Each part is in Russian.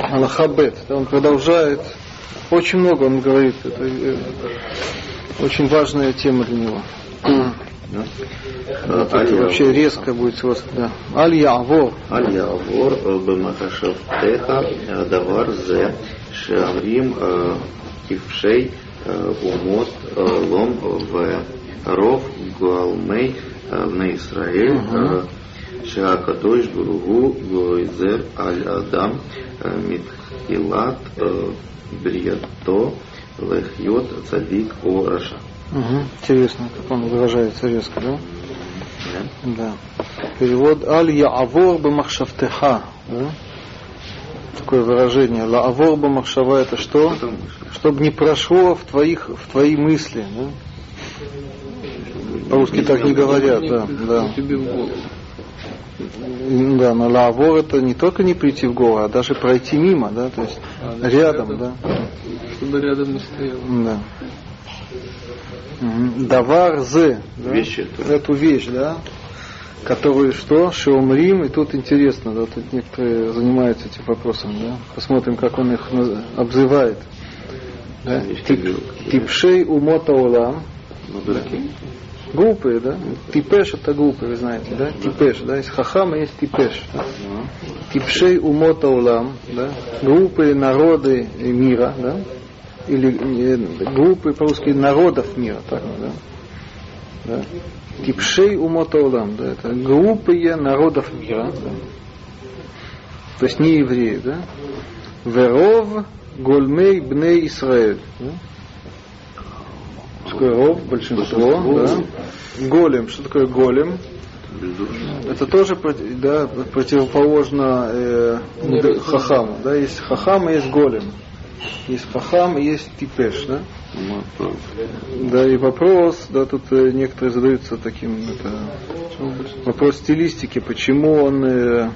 Аллахабет. Он продолжает. Очень много он говорит. Это э, очень важная тема для него. Ну, вот это вообще резко будет просто, да. Аль-Явор. Аль-Явор э, Бемахашавтеха э, Давар Зе Шаврим Кившей Умот Лом В Ров Гуалмей на Исраиль Шакадош Гуругу Гойзер Аль-Адам Митхилат э, Бриято Лехьот Цадик О Раша. Угу. Интересно, как он выражается резко, да? Да. да. Перевод Аль Яавор Бамахшавтеха. Да? Такое выражение. Лаавор Бамахшава это что? Чтобы не прошло в твоих в твои мысли. Да? По-русски так не говорят, да. да. Да, но лаавор это не только не прийти в голову, а даже пройти мимо, да, то есть А, рядом, да. Чтобы рядом не стоял. Да. Давар зе. да? Вещь эту. Эту вещь, да. Которую что? Шеумрим. И тут интересно, да, тут некоторые занимаются этим вопросом, да. Посмотрим, как он их обзывает. Да? Тип-. Типшей умота улам. Ну. Глупые, да? Типеш это глупые, вы знаете, да? Типеш, да? Есть хахам, а есть типеш. да? Типшей умота улам, да? Глупые народы мира, да? Или э, глупые по-русски народов мира, так, да? да? Типшей умота улам, да? Это глупые народов мира, да? То есть не евреи, да? Веров гольмей бней Исраэль. Да? Такое ров? Большинство, да? Голем. Что такое голем? бездушно. Это тоже да, противоположно э, хахаму. Да? Есть хахам и есть голем. Есть хахам и есть типеш. Да? Ну, Да, и вопрос, да, тут э, некоторые задаются таким, это, вопрос стилистики, почему он, э,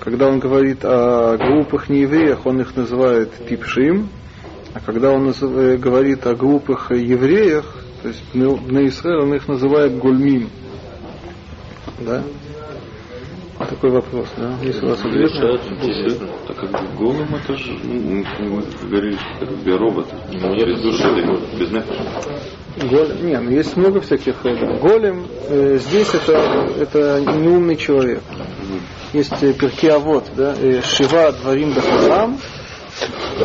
когда он говорит о группах неевреях, он их называет типшим, а когда он э, говорит о группах евреях, то есть на Израиле, он их называет гульмим. Да? Такой вопрос, да? Если у вас ответ. Интересно. Так как бы голым это же, ну, мы говорили, что как бы робот. без души, без нефиша. Голем, не, ну есть много всяких. э, Голем э, здесь это, это неумный человек. Есть э, перки авод, да, э, Шива дворим да хахам,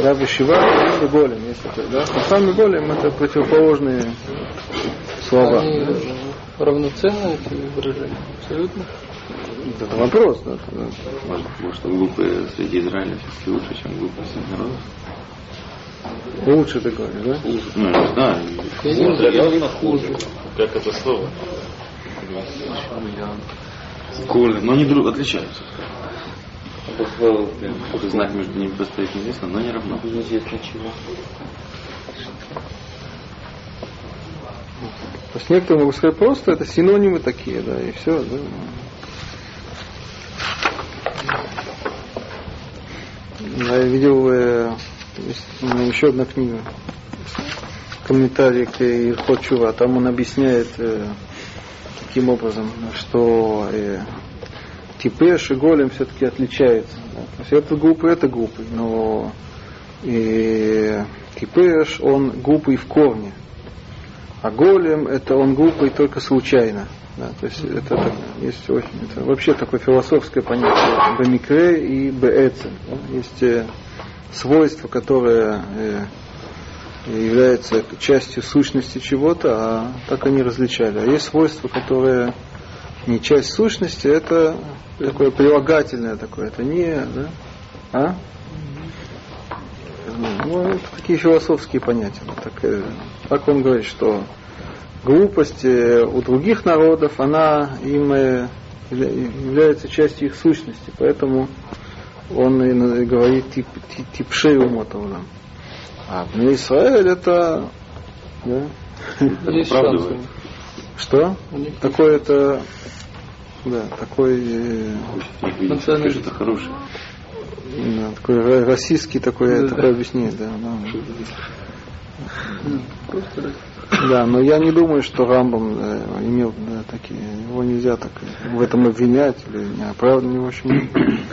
да, Шива дворим да голем. Есть такое, да. Хахам и голем это противоположные слова. Они равноценны, эти выражения? Абсолютно. Это вопрос, да. да. Может, может, глупые среди Израиля все-таки лучше, чем глупые среди народов? Лучше ты говоришь, да? Ну, не знаю. Смотря явно хуже. Как это слово? Коля, но они друг отличаются. Знак между ними постоит неизвестно, но не равно. Неизвестно чего. То есть некоторые могут сказать просто это синонимы такие, да, и все, да. Я видел э, есть у меня еще одна книга, комментарий к Ирхот Чува, там он объясняет э, таким образом, что э, Типеш и Голем все-таки отличаются. да. То есть это глупый, это глупый, но и Типеш, он глупый в корне. А голем это он глупый только случайно. Да, то есть это так- есть очень, это вообще такое философское понятие бемикре и беэцем. да. Есть э, свойства, которые э, являются частью сущности чего-то, а так они различали. А есть свойства, которые не часть сущности, это такое прилагательное такое, это не, да? А? Ну, это такие философские понятия. Так, э, так он говорит, что глупость э, у других народов, она им э, явля- является частью их сущности. Поэтому он и говорит тип, тип, типшей умотовна. А в Израиль это да, оправдывает. Что? Такой это да, такой, э, Националист. что это хорошее. да, такой российский такой, Да, такое да. объяснение, да, да. Просто раз. Да, но я не думаю, что Рамбам э, имел да, такие, его нельзя так в этом обвинять или не оправдывать, в общем,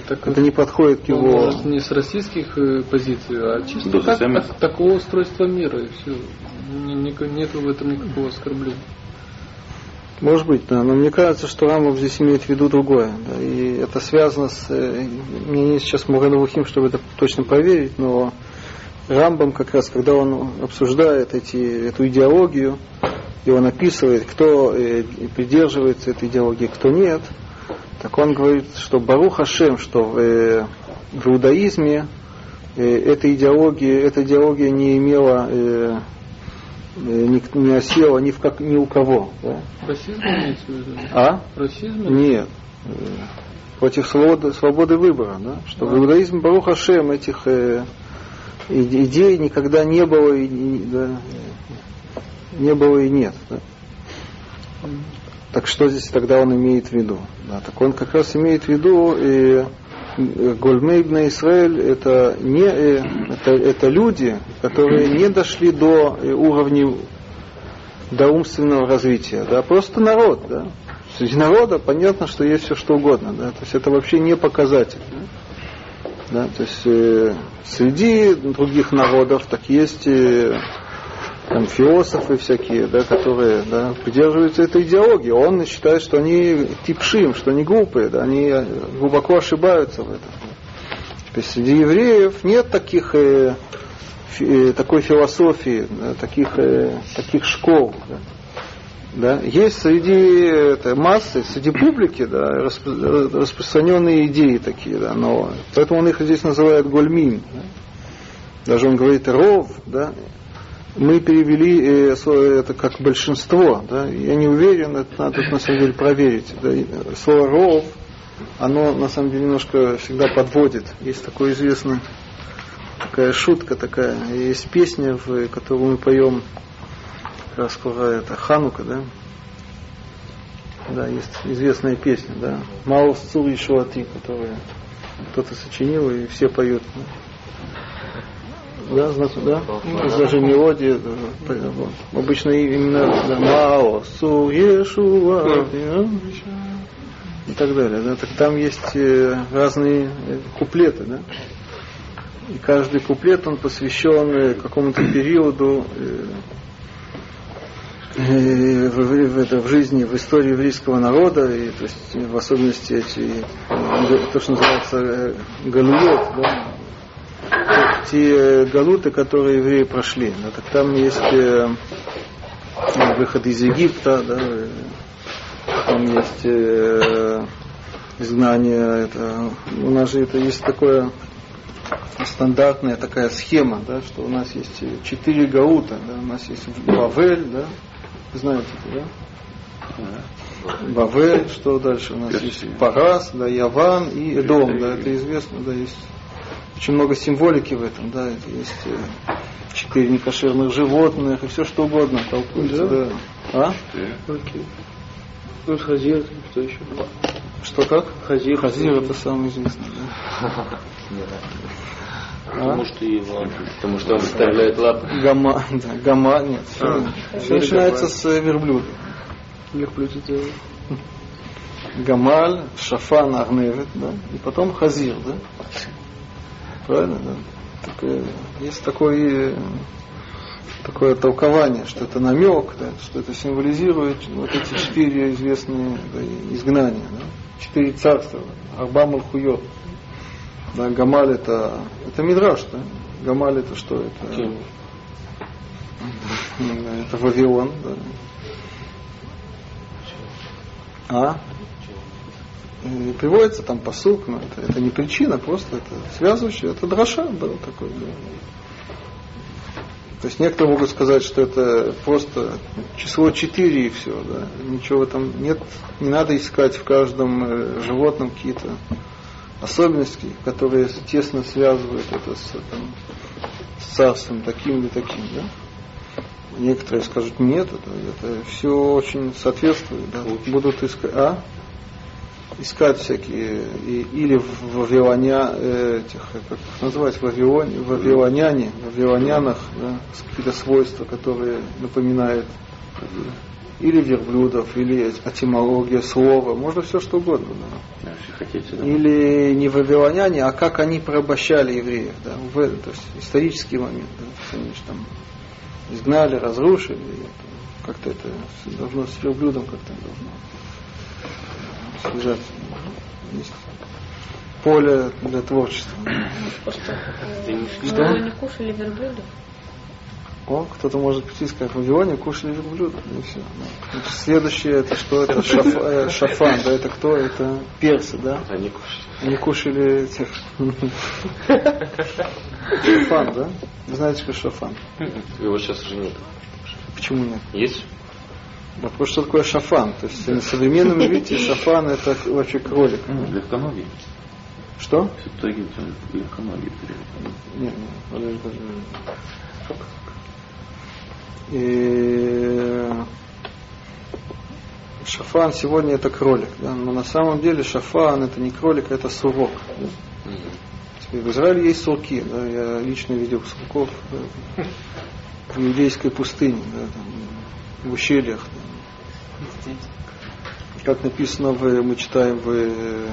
Так, это не подходит к ну, его... может, не с российских э, позиций, а чисто Да, так, так- такого устройства мира, и все. Нет в этом никакого оскорбления. Может быть, да, но мне кажется, что Рамбам здесь имеет в виду другое. Да, и это связано с... э, У меня нет сейчас Муранавухим, чтобы это точно проверить, но Рамбам как раз, когда он обсуждает эти, эту идеологию, и он описывает, кто э, придерживается этой идеологии, кто нет, так он говорит, что Барух Хашем, что в, э, в иудаизме эта идеология, эта идеология не имела, не, не осела ни, в как, ни у кого. Да? Расизм имеется в виду? А? Расизм? Нет. Э, Против свободы, свободы выбора, да? Что в иудаизме Барух Хашем этих э, иде- идей никогда не было и, и, да, не было и нет. да. Так что здесь тогда он имеет в виду? Да, так он как раз имеет в виду э, Гольмей Бна Исраэль это не э, это, это люди, которые не дошли до э, уровня до умственного развития, да, просто народ, да. Среди народа понятно, что есть все что угодно, да, то есть это вообще не показатель. Да, да то есть э, среди других народов так есть э, там философы всякие, да, которые да, придерживаются этой идеологии. Он считает, что они типшим, что они глупые, да, они э, глубоко ошибаются в этом. То есть среди евреев нет таких э, э, такой философии, да, таких, э, таких школ. Да. Да. Есть среди это, массы, среди публики да, распро- распространенные идеи такие, да, но поэтому он их здесь называет гольмин. Да. Даже он говорит ров, да, мы перевели э, это как большинство, да, я не уверен, это надо на самом деле проверить. Да, э, слово ров, оно на самом деле немножко всегда подводит. Есть такое известное, такая шутка такая, есть песня, в, которую мы поем, как раз скоро это Ханука, да, да, есть известная песня, да, Маус Цур и Шуати, которую кто-то сочинил и все поют. Да. Да, знак, да? Даже мелодия. вот. Обычно именно да, Мао, Су, Ешуа, и так далее. Да? Так там есть э, разные э, куплеты, да? И каждый куплет, он посвящен э, какому-то периоду э, э, в, в- это- в жизни, в истории еврейского народа, и, то есть, в особенности эти, э, то, что называется э, галует, да, те галуты, которые евреи прошли. Да, так там есть э, выход из Египта, да, э, там есть э, изгнание. Это, у нас же это есть такое стандартная такая схема, да, что у нас есть четыре гаута, да, у нас есть Бавель, да, знаете да? Бавель, что дальше у нас есть Парас, да, Яван и Эдом, да, это известно, да, есть очень много символики в этом, да, это есть э, четыре некошерных животных и все что угодно толкуется, да. А? Окей. Ну, Хазир, что еще? Что как? Хазир. Хазир это самое известное, да. Потому что его, потому что он вставляет лапы. Гама, да, гама, нет, все, все начинается с э, верблюда. Верблюд это Гамаль, Шафан, Арневет, да, и потом Хазир, да? Правильно, да? Так, есть такое, такое толкование, что это намек, да, что это символизирует вот эти четыре известные да, изгнания, да? четыре царства, Арба Малхуйот. Да, Гамаль это, это Мидраш, да? Гамаль это что? Это, это Вавилон, да. А? И приводится там посук, но это, это не причина, просто это связывающее, это дроша был такой. Да. То есть некоторые могут сказать, что это просто число 4 и все, да. Ничего в этом нет, не надо искать в каждом э, животном какие-то особенности, которые тесно связывают это с, там, с царством таким или таким, да. Некоторые скажут, нет, это, это все очень соответствует, да. будут искать. А? Искать всякие, и, или в вавилоня, э, этих, как их назвать, вавилоне, вавилоняне, вавилонянах, да, какие-то свойства, которые напоминают или верблюдов, или этимология слова, можно все что угодно. Да. Хотите, да. Или не вавилоняне, а как они порабощали евреев, да, в, то есть исторический момент, да, они же там изгнали, разрушили, как-то это должно с верблюдом как-то должно Есть поле для творчества. Что? Вы не кушали верблюдов? О, кто-то может прийти и сказать, в Вавилоне кушали верблюдов, и все. Значит, следующее, это что? Это шаф, э, шафан, да, это кто? Это персы, да? Они кушают. Они кушали этих... Шафан, да? Вы знаете, что шафан? Его сейчас уже нет. Почему нет? Есть? Вопрос, что такое шафан. То есть на современном иврите шафан это вообще кролик. Легконогий. Что? Септагин, легконогий. Нет, нет, подожди, подожди. И шафан сегодня это кролик, да? но на самом деле шафан это не кролик, это сурок. Да? Теперь В Израиле есть сурки, да? я лично видел сурков да, в иудейской пустыне, да, там, в ущельях. Да. Как написано, в, мы читаем в,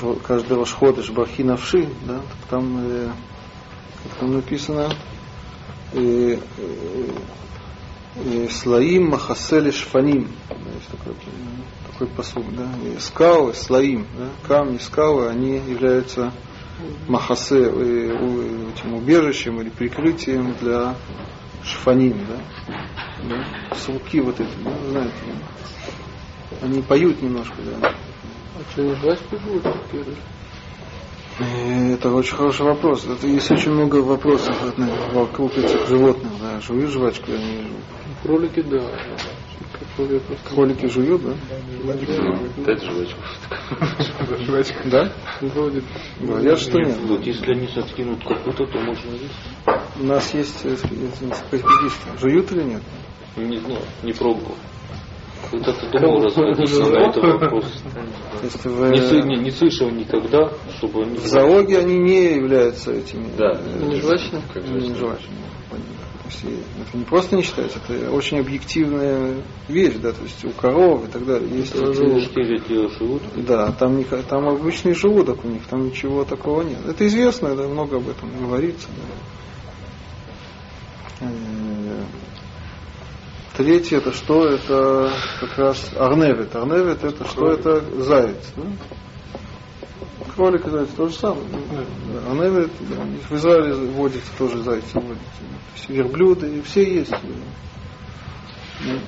в каждый Рашходыш Бархи Навши, да, так там, э, как там написано, э, э, Слаим Махасели Шфаним. Есть такой, такой посуд, да. И скалы, слоим, да, камни, скалы, они являются махасе, э, этим убежищем или прикрытием для шфаним, да. да. Суки вот эти, да, знаете, да. они поют немножко, да. А что, не жвачки будут? Э, Это очень хороший вопрос. Это есть очень много вопросов вокруг этих животных. Да. Жуют жвачку, они жуют. Кролики, да. Я просто- Кролики жуют, да? Дать жвачку. Да? Вроде Говорят, что нет. Вот если они откинут капута, то можно есть. У нас есть э, эти энциклопедисты. Жуют или нет? Не знаю, не пробовал. Вот это думал расходиться на этот вопрос. То есть в, Не, не, не слышал никогда, чтобы они... в зоологии они не являются этими. Да. э, не. То есть это не просто не считается, это очень объективная вещь, да, то есть у коров и так далее. Есть Желудки живут. Да, там, не, там обычный желудок у них, там ничего такого нет. Это известно, да, много об этом говорится. Да. Э, Третье это что? Это как раз арневит. Арневит это что? Это заяц. Да? Кролик и заяц то же самое. Да. Арневит, да, в Израиле водится тоже зайцы водятся. То верблюды, и все есть. Да.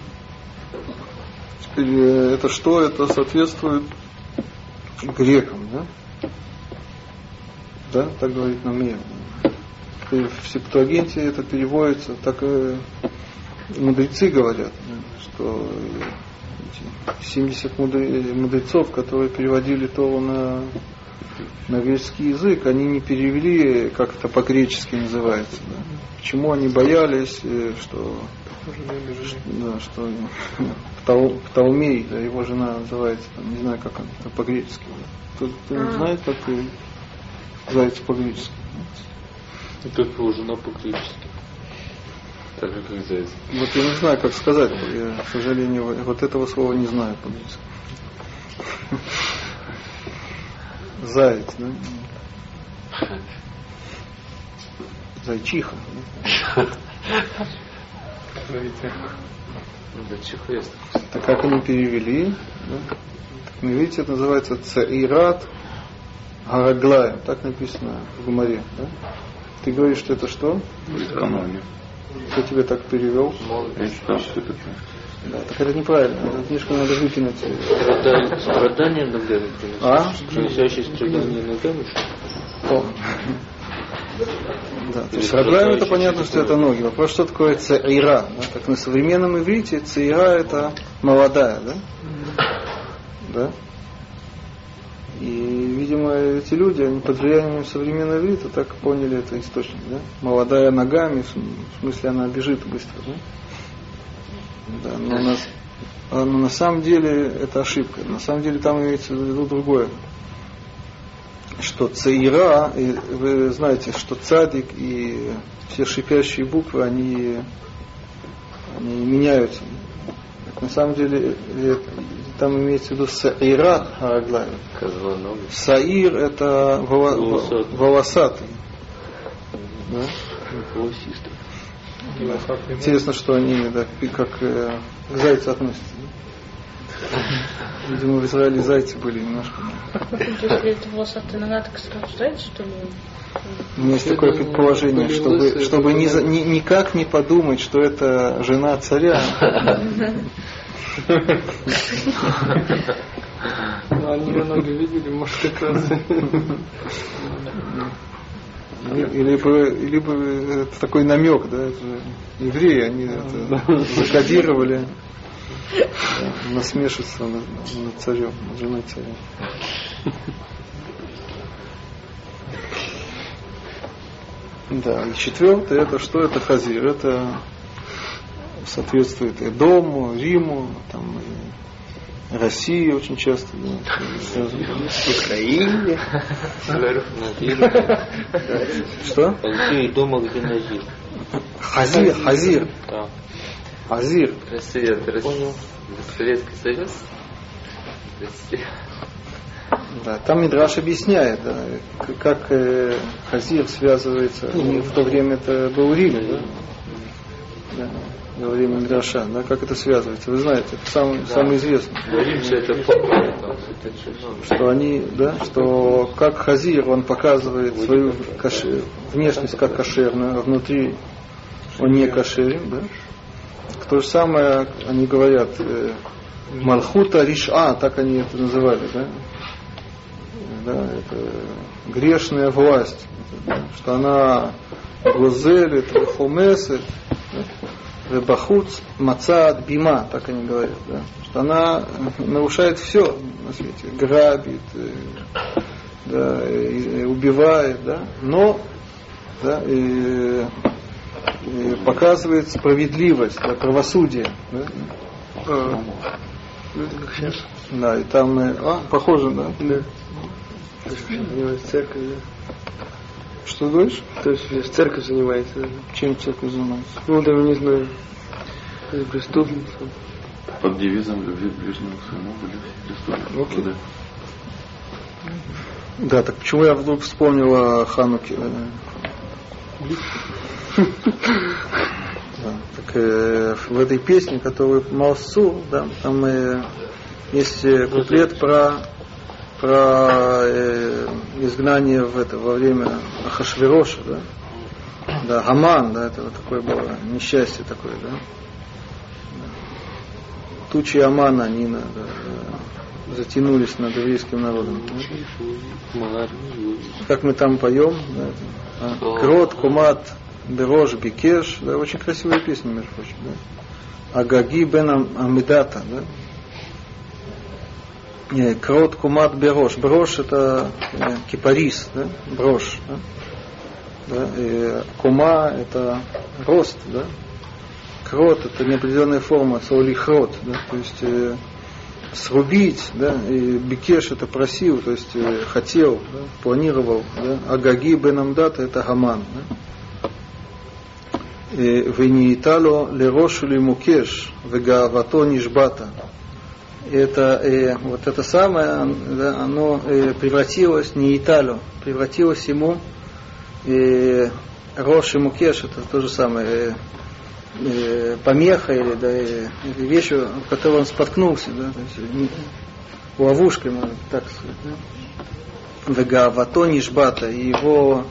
Теперь э, это что? Это соответствует грекам, да? Да, так говорит нам. И в Септуагинте это переводится, так э, мудрецы говорят, что э, эти 70 мудре- мудрецов, которые переводили Тору на, на греческий язык, они не перевели, как это по-гречески называется. Да. Почему они боялись, э, что да, что Птол- Птолмей, да, его жена называется, там, не знаю, как она по-гречески. Кто, кто не А. знает, как и заяц по-гречески? И как его жена по-гречески. Так же, как заяц. Вот я не знаю, как сказать, я, к сожалению, вот этого слова не знаю по-гречески. Заяц, да? Зайчиха. да? Ну. Так как они перевели? Да? Так, ну, видите, это называется Цаират Гараглаем. Так написано в Гумаре. Да? Ты говоришь, что это что? Легконогий. Кто тебе так перевел? Я считал, что это Да, так это неправильно. Эту книжку надо выкинуть. Страдание, страдания ногами приносит. А? Приносящие страдания ногами. О. Да, то есть Раглаем это понятно, что это ноги. Вопрос, что такое цаира. Да? Так на современном иврите цаира это молодая, да? Да? И, видимо, эти люди, они под влиянием современного иврита так поняли это источник, да? Молодая ногами, в смысле она бежит быстро, да? Да, но у нас А, Но на самом деле это ошибка. На самом деле там имеется в виду другое. Что цаира, вы знаете, что цадик и все шипящие буквы, они, они меняются. На самом деле э, там имеется в виду саира хараглай. Саир это воло- Волосатый. волосатый. Да? Голосистый. Интересно, что они да, и как э, к зайцу относятся. Видимо, в Израиле зайцы были немножко. То есть, если это волосатая нога, так сразу зайцы, что ли? У меня есть такое предположение, чтобы, чтобы ни, за- ни- никак не подумать, что это жена царя. Ну, Они много видели, может, как раз. Или или это такой намек, да, это же евреи, они это закодировали да, насмешиться над, над царем, над женой царя. Да, и четвертое, это что? Это хазир. Это соответствует и Дому, Риму, там, и России очень часто. Украине. Что? Где дома, где Назир. Хазир, хазир, Да. хазир. Россия, Россия. Советский Союз. Россия. Да, там Мидраш объясняет, да, как э, Хазир связывается. У них в то время это был Рим, да? Да, во время Мидраша, да, как это связывается. Вы знаете, это самый, самый известный. Римцы это. Что они, да, что как Хазир, он показывает свою каше- внешность как кошерную, а внутри он не кошерен, да? То же самое они говорят, э, Малхута Риша, так они это называли, да? Да, это грешная власть, да, что она Гозелит, Хумесет, Рыбахуц, Мацад, Бима, так они говорят, да, что она нарушает все на свете, грабит, э, да, и- убивает, да, но да, и, и показывает справедливость, да, правосудие. Да, А, да и там, э, а, похоже, да. Да. Церковь, да. Что говоришь? То есть, церковь занимается, да. Чем церковь занимается? Ну, там, не знаю, это преступница. Под девизом любви к ближнему своему были преступны. Окей. Да. Да, так почему я вдруг вспомнил о Хануке? э? Да, так э, в этой песне, которую Малсу, да, там э, есть э, куплет про про э, изгнание в это во время Ахашвироша, да, да, Гаман, да, это вот такое было несчастье такое, да. Тучи Амана, они на- да, затянулись над еврейским народом. да. Как мы там поем, да, а, Крот, Кумат, Берош, Бикеш, да, очень красивая песня, между прочим, да. Агаги бен Ам- Амидата, да. Не, Крот, Кумат, Берош. Брош это э, кипарис, да, брош, да. Да, и кума это рост, да. Крот это неопределенная форма, солихрот, да, то есть э, срубить, да, и бикеш это просил, то есть э, хотел, да, планировал, да, агаги бен Амдата это гаман, да. Вениитало лерошу ли мукеш, вегавато нишбата. Это, э, вот это самое, да, оно э, превратилось не Италю, превратилось ему э, Рош Мукеш, это то же самое, э, э, помеха или, да, э, или вещь, в которой он споткнулся, да, то есть, не- ловушкой, можно так сказать. Да. Вегавато нишбата, и его,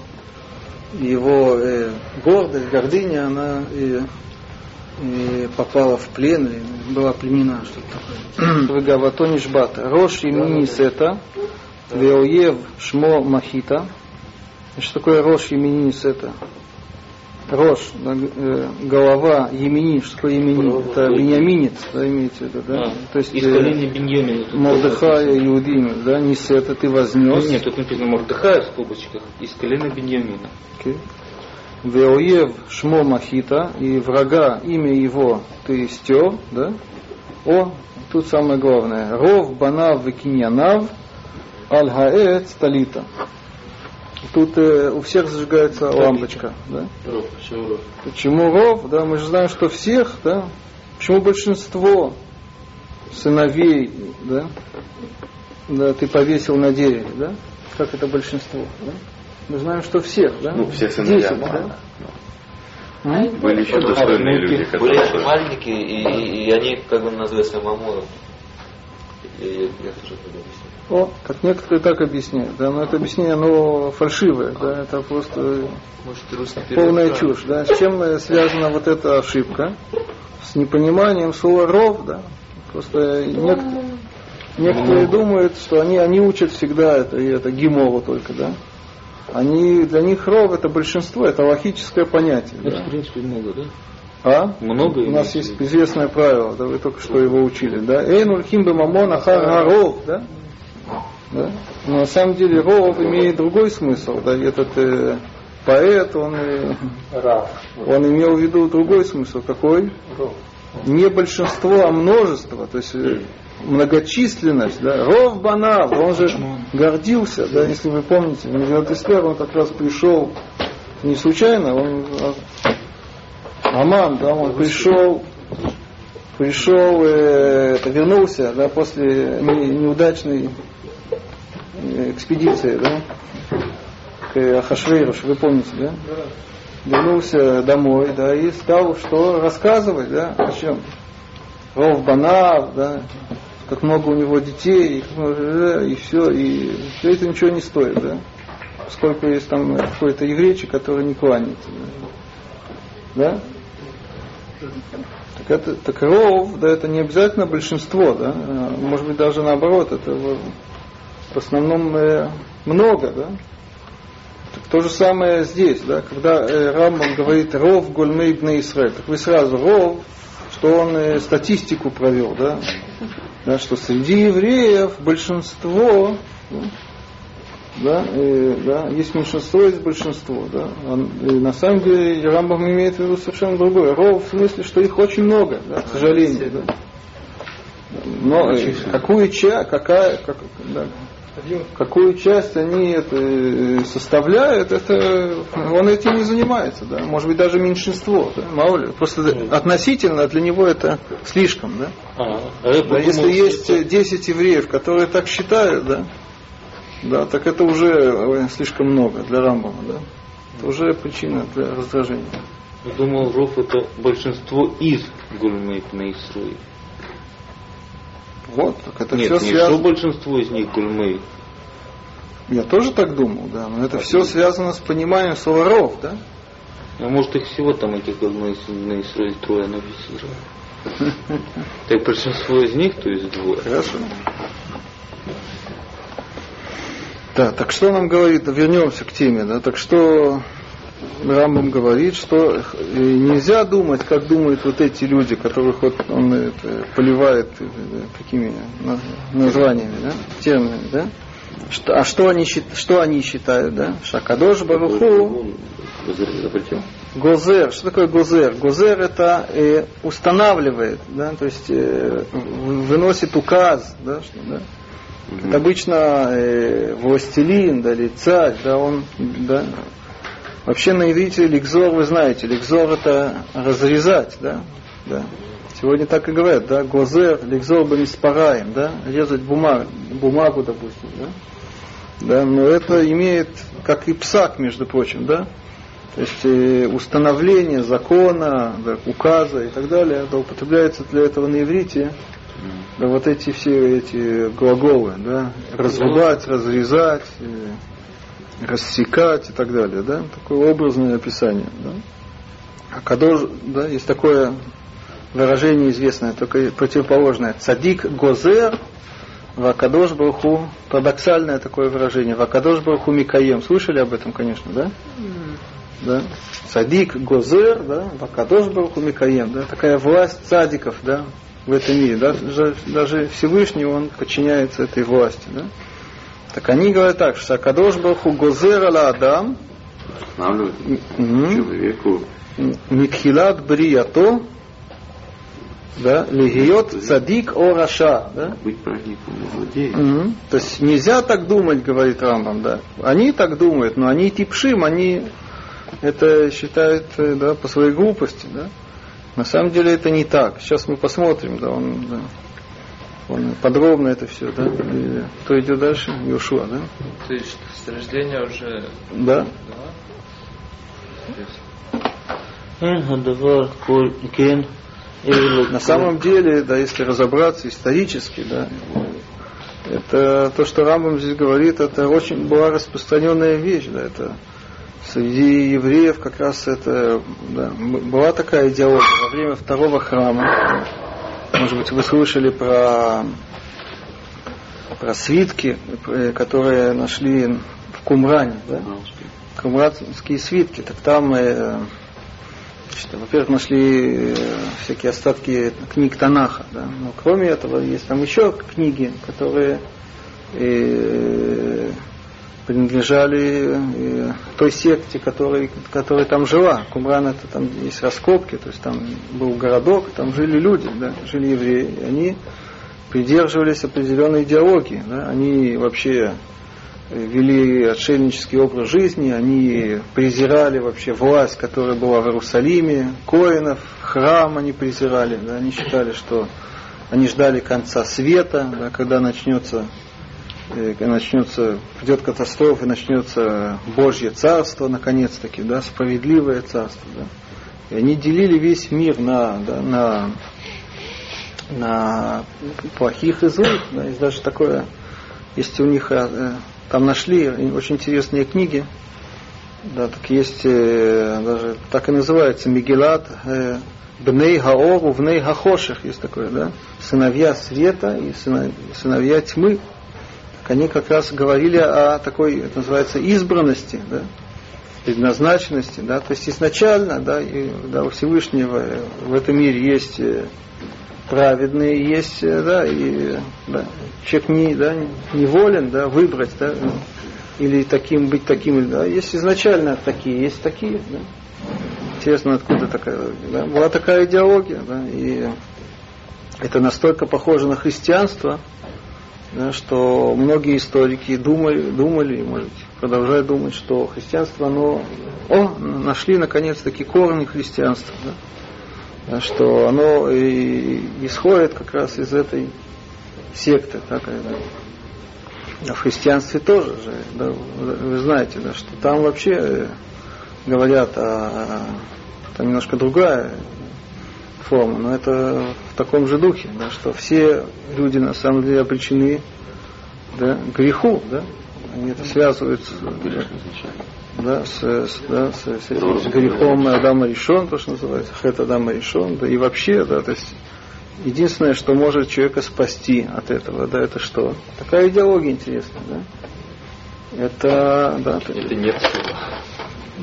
его э, гордость, гордыня, она э, э, попала в плен, и была пленена, что-то такое. Вегавато нишбата. Рош имени сета, веоев шмо махита. Что такое Рош Емени Сета? Рош, э, голова Емени, что такое Емени? Это Беньяминец, да, имеете в виду, да? А, То есть из э, Беньямина. Мордыхая Иудим, да, не Сета, ты вознес. Нет, тут написано Мордыхая в скобочках из колена Беньямина. Окей. Веоев Шмо Махита, и врага имя его ты стер, да? О, тут самое главное. Ров банав викиньянав аль хаэц талита. Тут э, у всех зажигается лампочка. Да? Ров, почему ров? Почему ров? Да, мы же знаем, что всех, да? Почему большинство сыновей, да? Да, ты повесил на дереве, да? Как это большинство, да? Мы знаем, что всех, да? Ну, все сыновья Десять, да? М? Были еще достойные люди, Были которые... маленькие, и, и- и они как бы я, тоже так объясню. О, как некоторые так объясняют, да, но это объяснение, оно фальшивое, да, это просто Может, полная чушь, да. С чем э, связана вот эта ошибка? С непониманием слова ров, да. Просто нек- некоторые думают, что они, они учат всегда это, и это гимову только, да. Они, для них ров это большинство, это логическое понятие. Это, да. в принципе, много, да? А? Много У нас есть виду? известное правило, да, вы только что его учили, да. Эйн ульхим бе мамон ахар гаров, да. да. Но на самом деле ров имеет другой смысл, да, этот э, поэт, он, э, он имел в виду другой смысл, какой? Не большинство, а множество, то есть э, многочисленность, да, ров банав, он же гордился, да, если вы помните, в Эстер он как раз пришел не случайно, он а, Аман, да, он пришел, пришел, э, вернулся, да, после не- неудачной э, экспедиции, да, к Ахашвейруш, вы помните, да? Вернулся домой, да, и стал что рассказывать, да, о чем? Ров Банав, да, как много у него детей, и, много- и все, и все это ничего не стоит, да. Поскольку есть там какой-то еврейчик, который не кланяется. Да? Так это так ров, да, это не обязательно большинство, да. а, Может быть даже наоборот, это в, основном э, много, да. Так то же самое здесь, да, когда э, Рамбам говорит ров гольмей бне Исраэль, так вы сразу ров, что он э, статистику провел, да, да, что среди евреев большинство, да, да, э, да, есть меньшинство, есть большинство, да. И на самом деле Рамбам имеет в виду совершенно другое. Ров в смысле, что их очень много, да, к сожалению, да. Но э, какую часть, какая, как, да, какую часть они это э, составляют, это он этим не занимается, да. Может быть даже меньшинство, да, мало ли. Просто относительно для него это слишком, да. А, а я Да, подумал, если есть это- 10 евреев, которые так считают, да, да, так это уже слишком много для Рамбама, да. Это уже причина для раздражения. Я думал, ров это большинство из гульмейт на Исруи. Вот, так это Нет, все не что связано. большинство из них гульмейт. Я тоже так думал, да, но это все связано с пониманием слова ров, да. А может их всего там этих гульмейт на Исруи трое написано. Так большинство из них, то есть двое. Хорошо. Да, так что нам говорит, вернемся к теме, да, так что Рамбам говорит, что э, нельзя думать, как думают вот эти люди, которых вот он это, поливает э, какими на- названиями, да, терминами, да. Что, а что они, что они считают, да? Шакадош Баруху. Гозер. Что такое гозер? Гозер это э, устанавливает, да, то есть э, выносит указ, да, что, да. Это обычно э, властелин, да, или царь, да, он, да. Вообще на иврите ликзор, вы знаете, ликзор это разрезать, да, да. Сегодня так и говорят, да, гозер, ликзор бы спараем, да, резать бумагу, бумагу, допустим, да. Да, но это имеет, как и псак, между прочим, да, то есть э, установление закона, да, указа и так далее, да, употребляется для этого на иврите да, вот эти все эти глаголы, да, разрубать, разрезать, э, рассекать и так далее, да, такое образное описание, да. А кадош, да, есть такое выражение известное, только противоположное. Цадик гозер, Вакадош Барху, парадоксальное такое выражение, Вакадош Барху Микаем. Слышали об этом, конечно, да? Да. Цадик Гозер, да, Вакадош Барху Микаем, да, такая власть цадиков, да, в этом мире. Да? Даже, даже Всевышний, он подчиняется этой власти, да. Так они говорят так, что Акадош Барху Гозер Ала Адам, Останавливает Мгм. человеку Микхилат Бриято, да, лигиот цадик о раша, да, Быть праведником не владеет. Мгм. То есть нельзя так думать, говорит Рамбам, да. Они так думают, но они типшим, они это считают э, да, по своей глупости, да. На самом деле это не так. Сейчас мы посмотрим, да, он, да, он подробно это все, да? И, кто идет дальше? Иошуа, да? То есть с рождения уже... Да. да? Э, а На самом деле, да, если разобраться исторически, да, это то, что Рамбам здесь говорит, это очень была распространенная вещь, да, это среди евреев как раз это да, была такая идеология во время второго храма может быть, вы слышали про про свитки, э, которые нашли в Кумране, да? Кумранские свитки, так там э, Значит, во-первых, нашли э, всякие остатки книг Танаха, да. но кроме этого есть там еще книги, которые принадлежали э, той секте, которой, которая там жила. Кумран это там есть раскопки, то есть там был городок, там жили люди, да, жили евреи, они придерживались определенной идеологии, да, они вообще вели отшельнический образ жизни, они презирали вообще власть, которая была в Иерусалиме, коинов, храм они презирали, да, они считали, что они ждали конца света, да, когда начнется, э, начнется, придет катастрофа, начнется Божье царство, наконец-таки, да, справедливое царство. Да. И они делили весь мир на, да, на, на плохих и злых. Да, есть даже такое, есть у них э, там нашли очень интересные книги. Да, так есть э, даже так и называется Мигелат э, Бней Хаору, Вней Хахоших есть такое, да? Сыновья света и сыновья тьмы. Они как раз говорили о такой, это называется, избранности, да? предназначенности, да, то есть изначально, да, и, да, у Всевышнего э, в этом мире есть э, праведные, есть, э, да, и да, человек не, да, не волен, да, выбрать, да, или таким быть таким, да, есть изначально такие, есть такие, да. Интересно, откуда такая, да, была такая идеология, да, и это настолько похоже на христианство, что многие историки думали, думали, может, продолжают думать, что христианство, оно, о, нашли наконец-таки корни христианства, да, Да, что оно и исходит как раз из этой секты, так, да. А в христианстве тоже же, да, вы знаете, да, что там вообще э, говорят о, там немножко другая форма, но это в таком же духе, да, что все люди на самом деле обречены да, греху, да, они это связывают с, да, с, с, да, с, с этим, с грехом Адама решен, то, что называется, хэт Адама решен, да, и вообще, да, то есть единственное, что может человека спасти от этого, да, это что? Такая идеология интересная, да. Это, да, то- Это нет.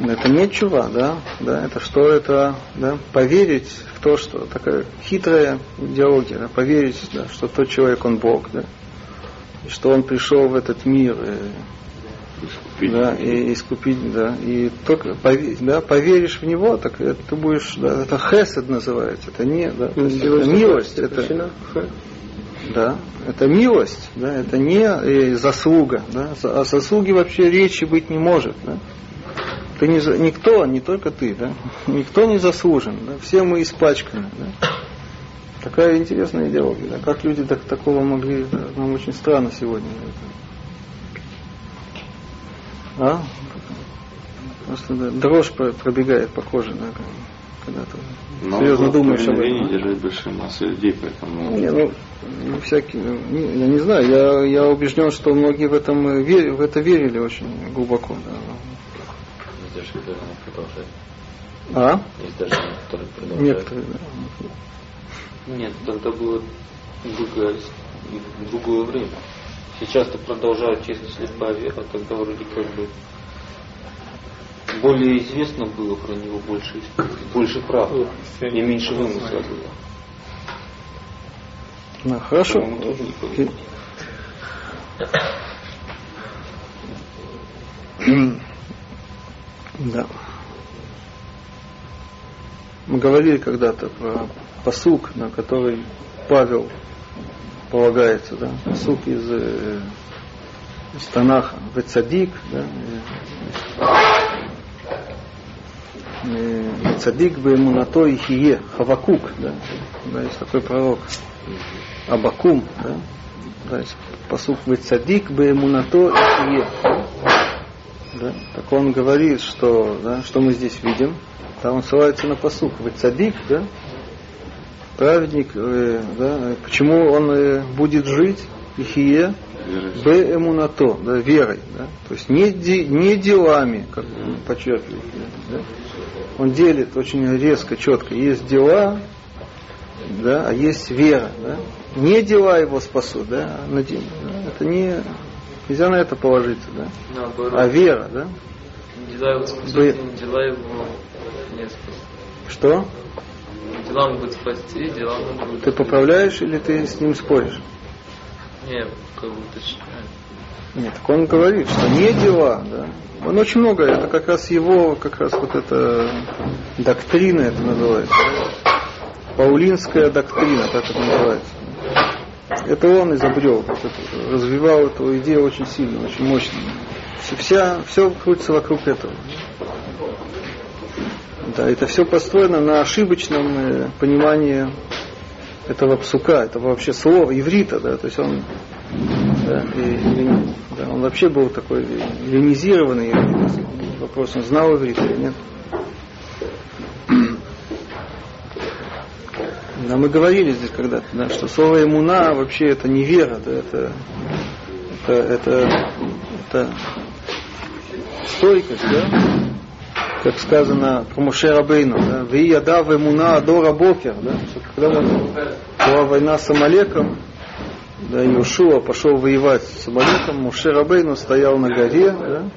Это не чува, да, да, это что это, да, поверить в то, что такая хитрая идеология, да, поверить, да, что тот человек, он Бог, да, и что он пришел в этот мир, и, да, и искупить, да, и только поверь, да, поверишь в него, так это ты будешь, да, это хесед называется, это не, да, то есть это милость, это, да, это милость, да, это не э, заслуга, да, о заслуге вообще речи быть не может, да. Ты не, за- никто, не только ты, да, никто не заслужен, да, все мы испачканы, да. Такая интересная идеология, да, как люди так, такого могли, да, нам очень странно сегодня. это. А? Просто да, дрожь про- пробегает по коже, да, когда ты Но серьезно думаешь об этом. а? держать большие массы людей, поэтому Не, ну, ну, всякие, ну, не- я не знаю, я, я убежден, что многие в этом э, в это верили очень глубоко. да. Есть даже, которые продолжают. А? Есть даже, которые продолжают. Некоторые, да. Нет, тогда было другое, другое время. Сейчас-то продолжают чисто слепая вера, тогда вроде как бы более известно было про него больше, больше правды и меньше вымысла было. Да, хорошо. Тоже. Да. Мы говорили когда-то про посук, на который Павел полагается, да, посук из, э, из Танаха, Вецадик, да, э, Цадик бы ему на то и хие, Хавакук, да, да, есть такой пророк, Абакум, да, да, есть посук Вецадик бы ему на то и хие, да, так он говорит, что, да, что мы здесь видим, там он ссылается на посук, Вецадик, да, праведник, э, да, почему он э, будет жить, Ихие, Б эмунато, да, верой, да, то есть не, де, не делами, как он подчеркивает, да, он делит очень резко, четко, есть дела, да, а есть вера, да, не дела его спасут, да, а на день, да, это не, нельзя на это положиться, да, Наоборот. а вера, да, Дела его спасут, дела его не спасут. что? Дела будет спасти, дела будет... Ты поправляешь или ты с ним споришь? Не, как бы уточняю. Нет, так он говорит, что не дела, да. Он очень много, это как раз его, как раз вот эта доктрина это называется. Паулинская доктрина, так это называется. Это он изобрел, развивал эту идею очень сильно, очень мощно. Вся, все крутится вокруг этого. Да, это все построено на ошибочном э, понимании этого псука, этого вообще слова, иврита, да, то есть он, да, и- да, он вообще был такой ленизированный иврит. Вопрос, он знал иврит или нет. Да, мы говорили здесь когда-то, да, что слово имуна вообще это не вера, да, это, это, это, это стойкость, да, как сказано про Моше Рабейну, да, «Ви ядав эмуна адора бокер», да, когда вот была война с Амалеком, да, Иошуа пошел воевать с Амалеком, Моше Рабейну стоял на горе, да,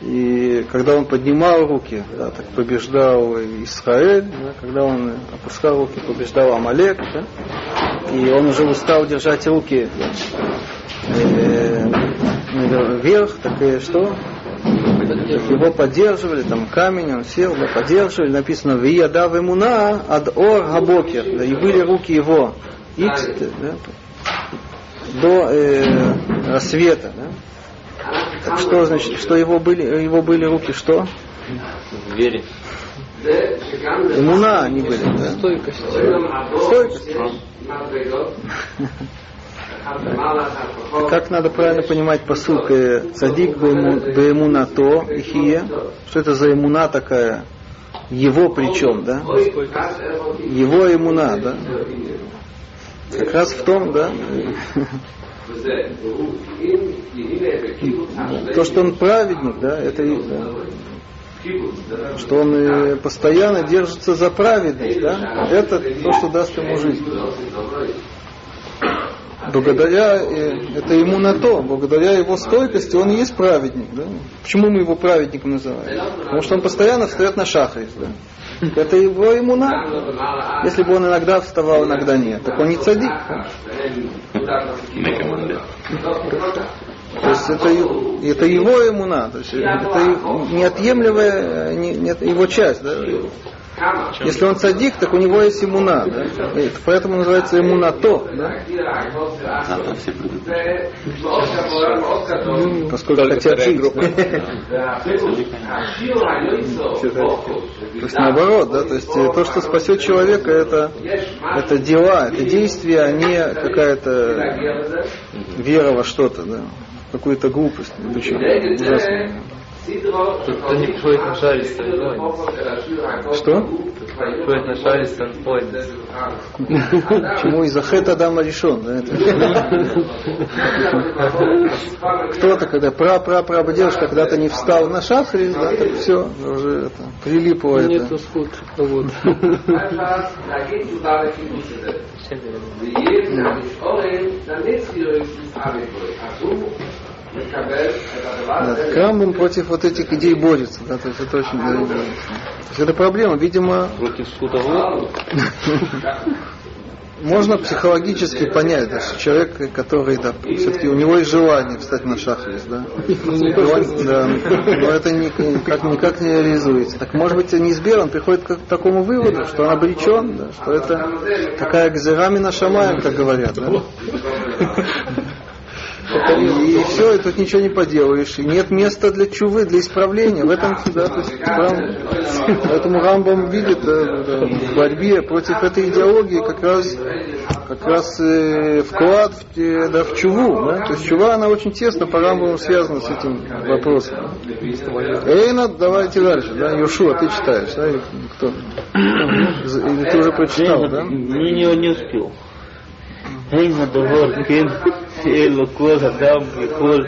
и когда он поднимал руки, да, так побеждал Израиль, да, когда он опускал руки, побеждал Амалек, да, и он уже устал держать руки э, вверх, так и что? Его поддерживали, там камень, он сел, да, поддерживали, написано «Виядав имуна ад ор габокер», да, и были руки его икс, да, до э, рассвета. Да. Так что значит, что его были, его были руки что? В вере. Имуна они были, да? Стойкость. Стойкость. Как надо правильно понимать посылка цадик беемуна то ихие? Что это за имуна такая? Его причем, да? Его имуна, да? Как раз в том, да? То, что он праведник, да, это и- да, что он э, постоянно держится за праведность, да, это то, что даст ему жизнь. Благодаря, э, это ему на то, благодаря его стойкости он и есть праведник. Да? Почему мы его праведником называем? Потому что он постоянно встает на шахрис. Да? Это его ему на. Если бы он иногда вставал, иногда нет, так он не цадик. То есть это, это его иммуна, то есть это неотъемлемая не- не- его часть. Да? Если он цадик, так у него есть иммуна. Да? И поэтому называется иммуна то. Да? А все предыдущие. Поскольку хотят жить. То есть наоборот, да, то есть э, то, что спасет человека, это, это дела, это действия, а не какая-то вера во что-то, да, какую-то глупость. Это очень ужасно. Кто не приходит на шаре. Что? Приходит на шаре. Почему из-за хэта Адама решен? Кто-то, когда пра пра пра девушка когда-то не встал на шахре, да, так все, уже это, прилипло это. Нет восход. Вот. Да, Крамбам против вот этих идей борется, да, то есть это очень да, То есть это проблема, видимо, Против судового. можно психологически понять, да, что человек, который, да, все-таки у него есть желание встать на шахрис, да, но, он- да, но это никак, никак не реализуется. Так может быть неизбежно он приходит к такому выводу, что он обречен, да, что это такая гзерамина шамаем, как говорят, да. И все, и тут ничего не поделаешь. И нет места для чувы, для исправления. В этом, да, то есть, Рам, поэтому Рамбам видит да, в борьбе против этой идеологии как раз как раз э, вклад в, э, да, в чуву. Да? То есть чува, она очень тесно по Рамбаму связана с этим вопросом. Эйна, ну, давайте дальше. Да? Юшуа, ты читаешь, да? Кто? Или ты уже прочитал, да? Не, не, не успел. Эйна, давай, כל אדם יכול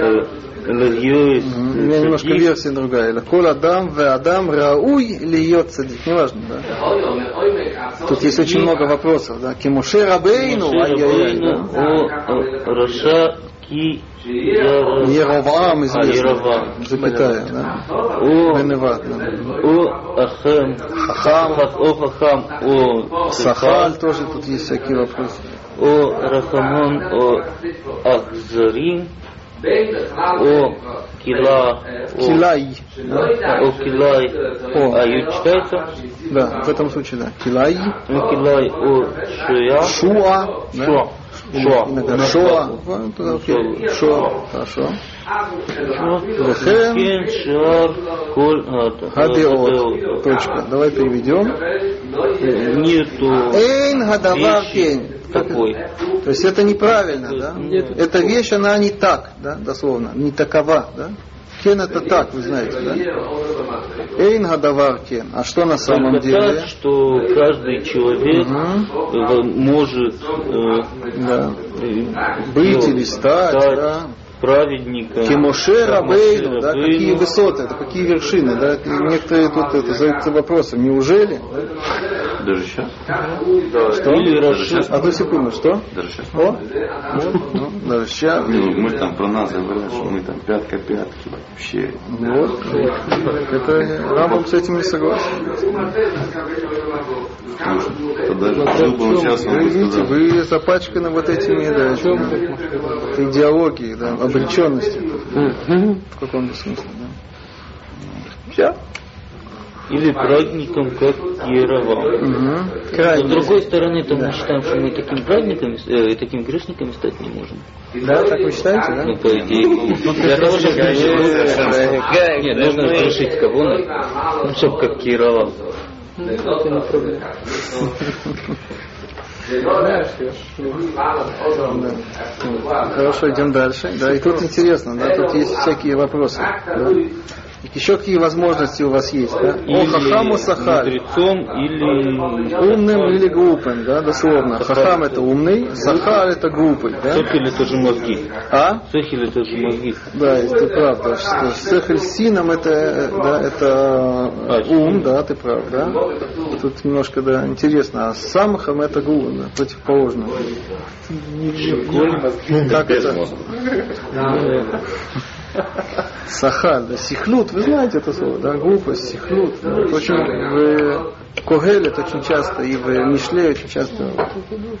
אה, להיות У меня немножко צדיק, версия другая. Или Кол Адам в Адам Рауй льет цадик. Неважно, да. Тут есть очень много вопросов, да. Кимуше Рабейну, Маше ай-яй-яй, Рабейну, да. о э, Раша Ки Яра- Ероваам А, известный, Ероваам. запятая, да. о Беневат, да. о Ахам Хахам, о Хахам о Сахаль тоже тут есть всякие вопросы. о Рахамон о Ахзарим о Кила о Килай, о Килай О. а ее читается Да, в этом случае, да. Килай, о Килай о Шуя Шуа, да. Шуа Шуа Иногда окей. Шоа, хорошо. Вехем, Кен Шар Коль Хадеот. Точка. Давай переведем. Нету Эйн гадавар кен. Такой. То есть это неправильно, да? Эта вещь, она не так, да, дословно, не такова, да? Кен это так, вы знаете, да? Эйн гадавар кен. А что на самом Только деле? так, что каждый человек э, может э, Да. э, Быть или стать, да. Праведником. Кимоше Рабейну, да, какие высоты, это какие вершины, да, некоторые тут это задаются вопросом, неужели? да? Даже сейчас? Что? Или Раши. Одну секунду, что? Даже сейчас? О, вот, ну, даже сейчас. Ну, мы там про нас говорят, что мы там пятка пятки вообще. Вот. Это Рамбам с этим не согласен. Тогда жил бы сейчас, Вы видите, вы запачканы вот этими, да, этими идеологией, да, обреченностью. В каком-то смысле, да. Все? Или праведником, как Еровам. Угу. С другой стороны, то мы считаем, что мы такими праведниками, э, такими грешниками стать не можем. Да, так вы считаете, да? Ну, по идее. Для того, чтобы Нет, нужно решить кого-то, ну, чтобы как Кирова. Это не проблема. Хорошо, идем дальше. Да, и тут интересно, да, тут есть всякие вопросы. Да. Еще какие возможности у вас есть, да? О, хахаму сахаль. мудрецом, или Умным или глупым, да, дословно. Хахам это умный, сахаль это глупый, да? Сохель это же мозги. А? Сохель это же мозги. Да, это правда. Что сехель сином это, да, это ум, да, ты прав, да. Тут немножко, да, интересно. А самхам это глупым, да, противоположно. Как это? Сахаль, да, сихлют, вы знаете это слово, да, глупость, сихлют. Да, это очень в Когеле это очень часто и в Мишле очень часто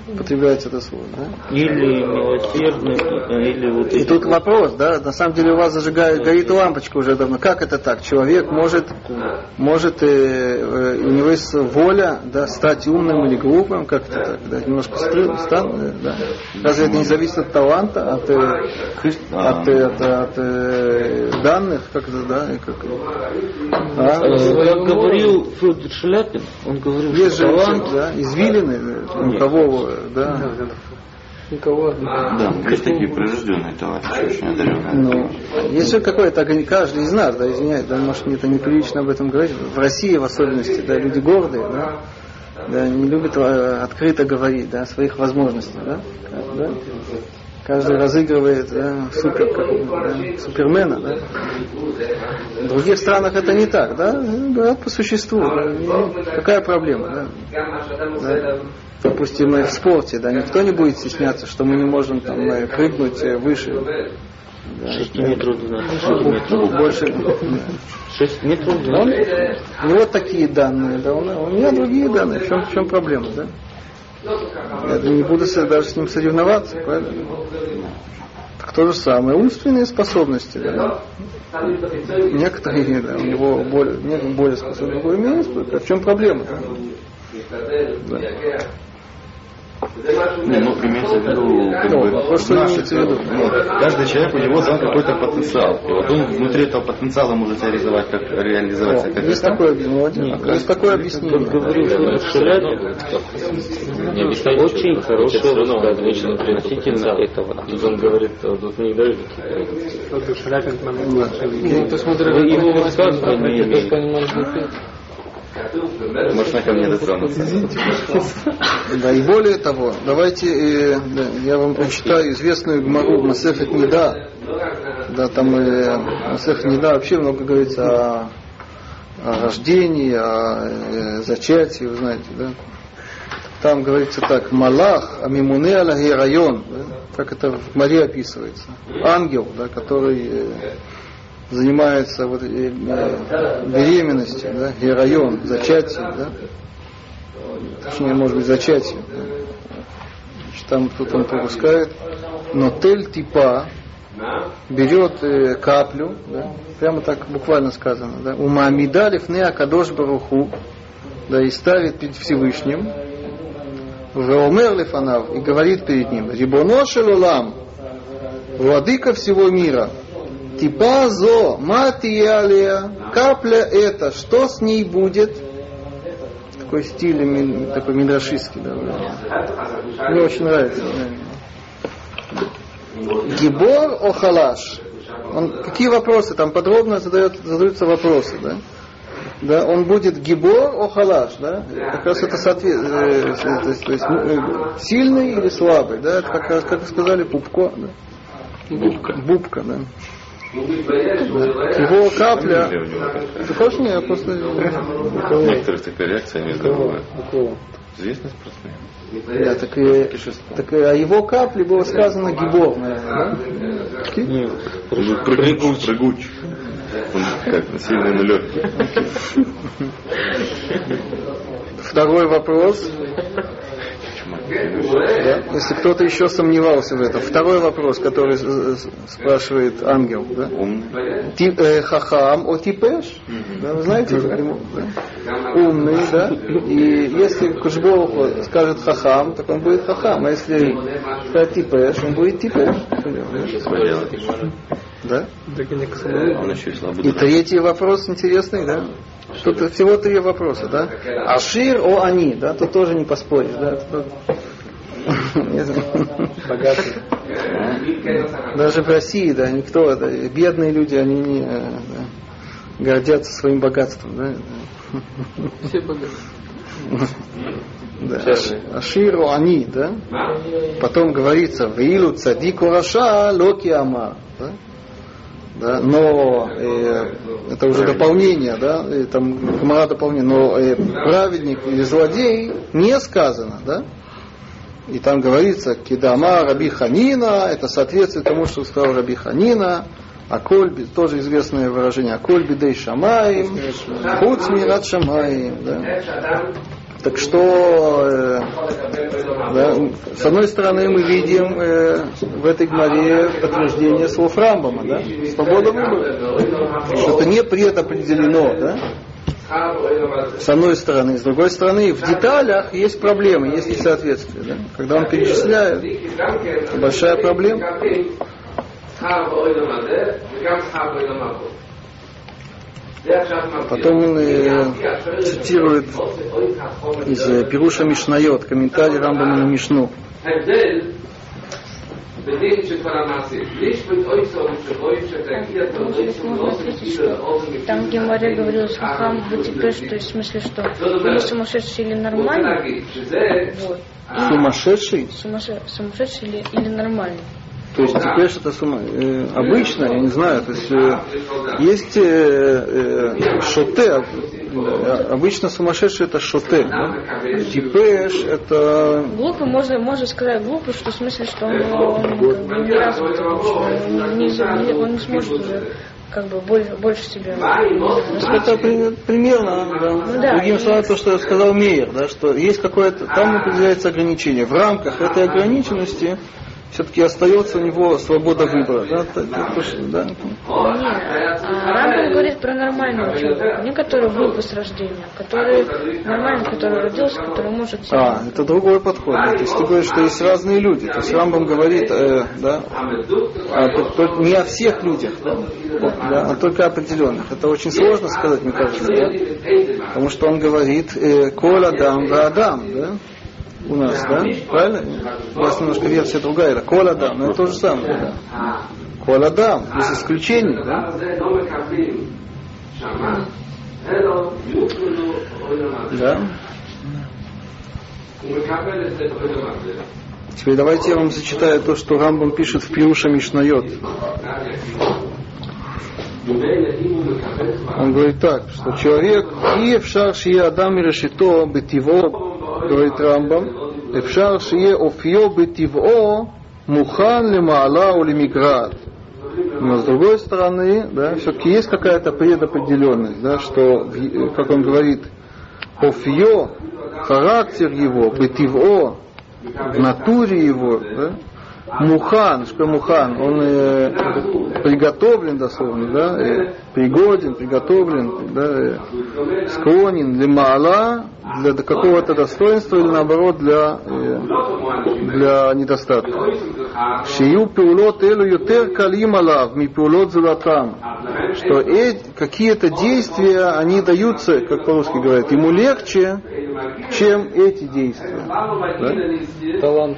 употребляется это слово, да. Или милосердный, э, или вот И тут вопрос, да, на самом деле у вас зажигает, горит лампочка уже давно. Как это так? Человек может, может э, э, у него есть воля, да, стать умным или глупым, как это так, да, немножко стр- странно, да. Разве это не зависит от таланта, от, э, от, от, от, э, данных, как это, да, и как, а? Как говорил Федор Шляпин, он говорил, Есть что талант да, извилины, э, у кого, да, Никого. Да, есть такие прирожденные товарищи, очень одаренные. Ну, какое-то, огон- каждый из нас, да, извиняюсь, да, может, мне это неприлично об этом говорить, в России в особенности, да, люди гордые, да, да, не любят э, открыто говорить, да, о своих возможностях, да, да. Каждый разыгрывает да, супер, как, да, супермена, да. В других странах это не так, да, говорят по существу. да, какая проблема, да? Да. Допустим, в спорте, да, никто не будет стесняться, что мы не можем там прыгнуть э, выше. Да, 6 метров длина, 6 метров. больше. 6 метров Он, длина. у него такие данные, да, у меня другие данные. В чем, в чем проблема, да? Я не буду даже с ним соревноваться, правильно? Так то же самое, умственные способности, да. Некоторые, да, у него более, более способны, другой менее способны. В чем проблема? Не, ну, имеется в виду, как Ну, бы, вопрос, что наши- имеется в виду? ну, каждый человек, у него дан какой-то потенциал. И вот он внутри этого потенциала может реализовать, как реализоваться как Есть такое объяснение. Есть такое объяснение. Говорю, что Не объясняет, очень лично при относительно этого. Он говорит, тут не дают какие-то Ну, ты смотри, Вы его как высказывания понимаешь, не как имеете. Можно ко мне дотронуться. Да, и более того, давайте э, да, я вам прочитаю известную Гмару Масефет Неда. Да, там э, Масефет Неда вообще много говорится о, о рождении, о э, зачатии, вы знаете, да. Там говорится так, Малах, Амимуне Алаги район, да, как это в Маре описывается. Ангел, да, который э, занимается вот, э, э, беременностью, да, герайон, зачатием, да, точнее, может быть, зачатием. да. Значит, там кто-то пропускает, но тель типа берет э, каплю, да, прямо так буквально сказано, да, у Маамидалев не Акадош Баруху, да, и ставит перед Всевышним, Веомер и говорит перед ним, Рибоно Шелулам, владыка всего мира, Типа зо, матиалия, капля это, что с ней будет? Такой стиль, такой мидрашистский, да. да. Мне очень нравится. Гибор Охалаш. Он, какие вопросы? Там подробно задает, задаются вопросы, да? Да, он будет гибор охалаш, да? Как раз это соответствует, то есть, то есть, э, сильный или слабый, да? Это как, раз, как сказали, пупко, да? Бубка. Бубка, да. Его капля. Ты хочешь мне? Я просто... У некоторых такая реакция нездоровая. Известный спортсмен. Да, так, и, так и о его капле было сказано гибор, наверное, да? Нет, прыгуч. Прыгуч. Он как сильный, легкий. Второй вопрос. Да? Если кто-то еще сомневался в этом. Второй вопрос, который спрашивает ангел. Да? Ти- э, хахам о типеш. Да, вы знаете? Да? Умный, да? И если Кушборуху скажет хахам, так он будет хахам. А если скажет типеш, он будет типеш. Что делать? Да? Он еще и третий вопрос интересный, да? Что-то, всего три вопроса, да? Ашир о они, да? Тут тоже не поспоришь, да? Тут- Богатый. Даже в России, да, никто, да, бедные люди, они не э, да, гордятся своим богатством, да? Все богатые. Да. Аширу они, да? Потом говорится, Вилу цадику раша локи ама, да? Да, но э, это уже дополнение, да, и там Гмара дополнение, но э, праведник или злодей не сказано, да? И там говорится, Кидама Раби Ханина, это соответствует тому, что сказал Раби Ханина, Акольби, тоже известное выражение, Акольби дей шамаем, хуц мират шамаем, да. Так что, э, да, с одной стороны, мы видим э, в этой гморе подтверждение слов Рамбама, да? Свобода выбора. Что это не предопределено, да? С одной стороны. С другой стороны, в деталях есть проблемы, есть несоответствие. Да? Когда он перечисляет, большая проблема. Потом он э, цитирует из э, Пируша Мишнайот, комментарий Рамбама на Мишну. Там, где Мария говорила с Хахам в Типеш, то есть в смысле, что или сумасшедший, или нормальный, вот. Сумасшедший? Сумасше- Сумасшедший или, или нормальный. То есть теперь что-то с ума. Э, обычно, я не знаю, то есть э, есть э, э, шоте, э, обычно сумасшедший это шоте. Да? Типеш это Глупый, можно, можно сказать глупый, что в смысле, что он, он как бы не развит, он не, он не сможет уже как бы больше, больше себя Это при- примерно, да. Ну да, Другими и- словами, то, что я сказал Мейер, да, что есть какое-то, там определяется ограничение. В рамках этой ограниченности все-таки остается у него свобода выбора. Да, да. Нет, а Рамбам говорит про нормального человека, не который выпал с рождения, а который нормальный, который родился, который может себе. А, это другой подход. да. То есть ты говоришь, что есть разные люди. То есть Рамбам говорит, э, да, а, то- не о всех людях, да, да, а только о определенных. Это очень сложно сказать, мне кажется, да? Потому что он говорит э, Кол Адам да Адам, да? У нас, да? Правильно? У нас немножко версия другая, это Кол Адам, но это то же самое, да. Кол Адам, без исключений, да? Да. Теперь давайте я вам зачитаю то, что Рамбам пишет в Пируша Мишнайот. Он говорит так, что человек, и эфшар шие адам и решето бетиво, говорит Рамбам, эфшар шие офье бетиво мухан лемаала у лемиград. Но с другой стороны, да, все-таки есть какая-то предопределенность, да, что, как он говорит, офье, характер его, бетиво, в натуре его, да, мухан, что мухан, он э, приготовлен дословно, да, э, пригоден, приготовлен, да, э, склонен для мала, для какого-то достоинства или наоборот для, э, для недостатка. Шию пиулот элу ютер калим алав, ми пиулот золотам. Что э- какие-то действия, они даются, как по-русски говорят, ему легче, чем эти действия. Да? Талант.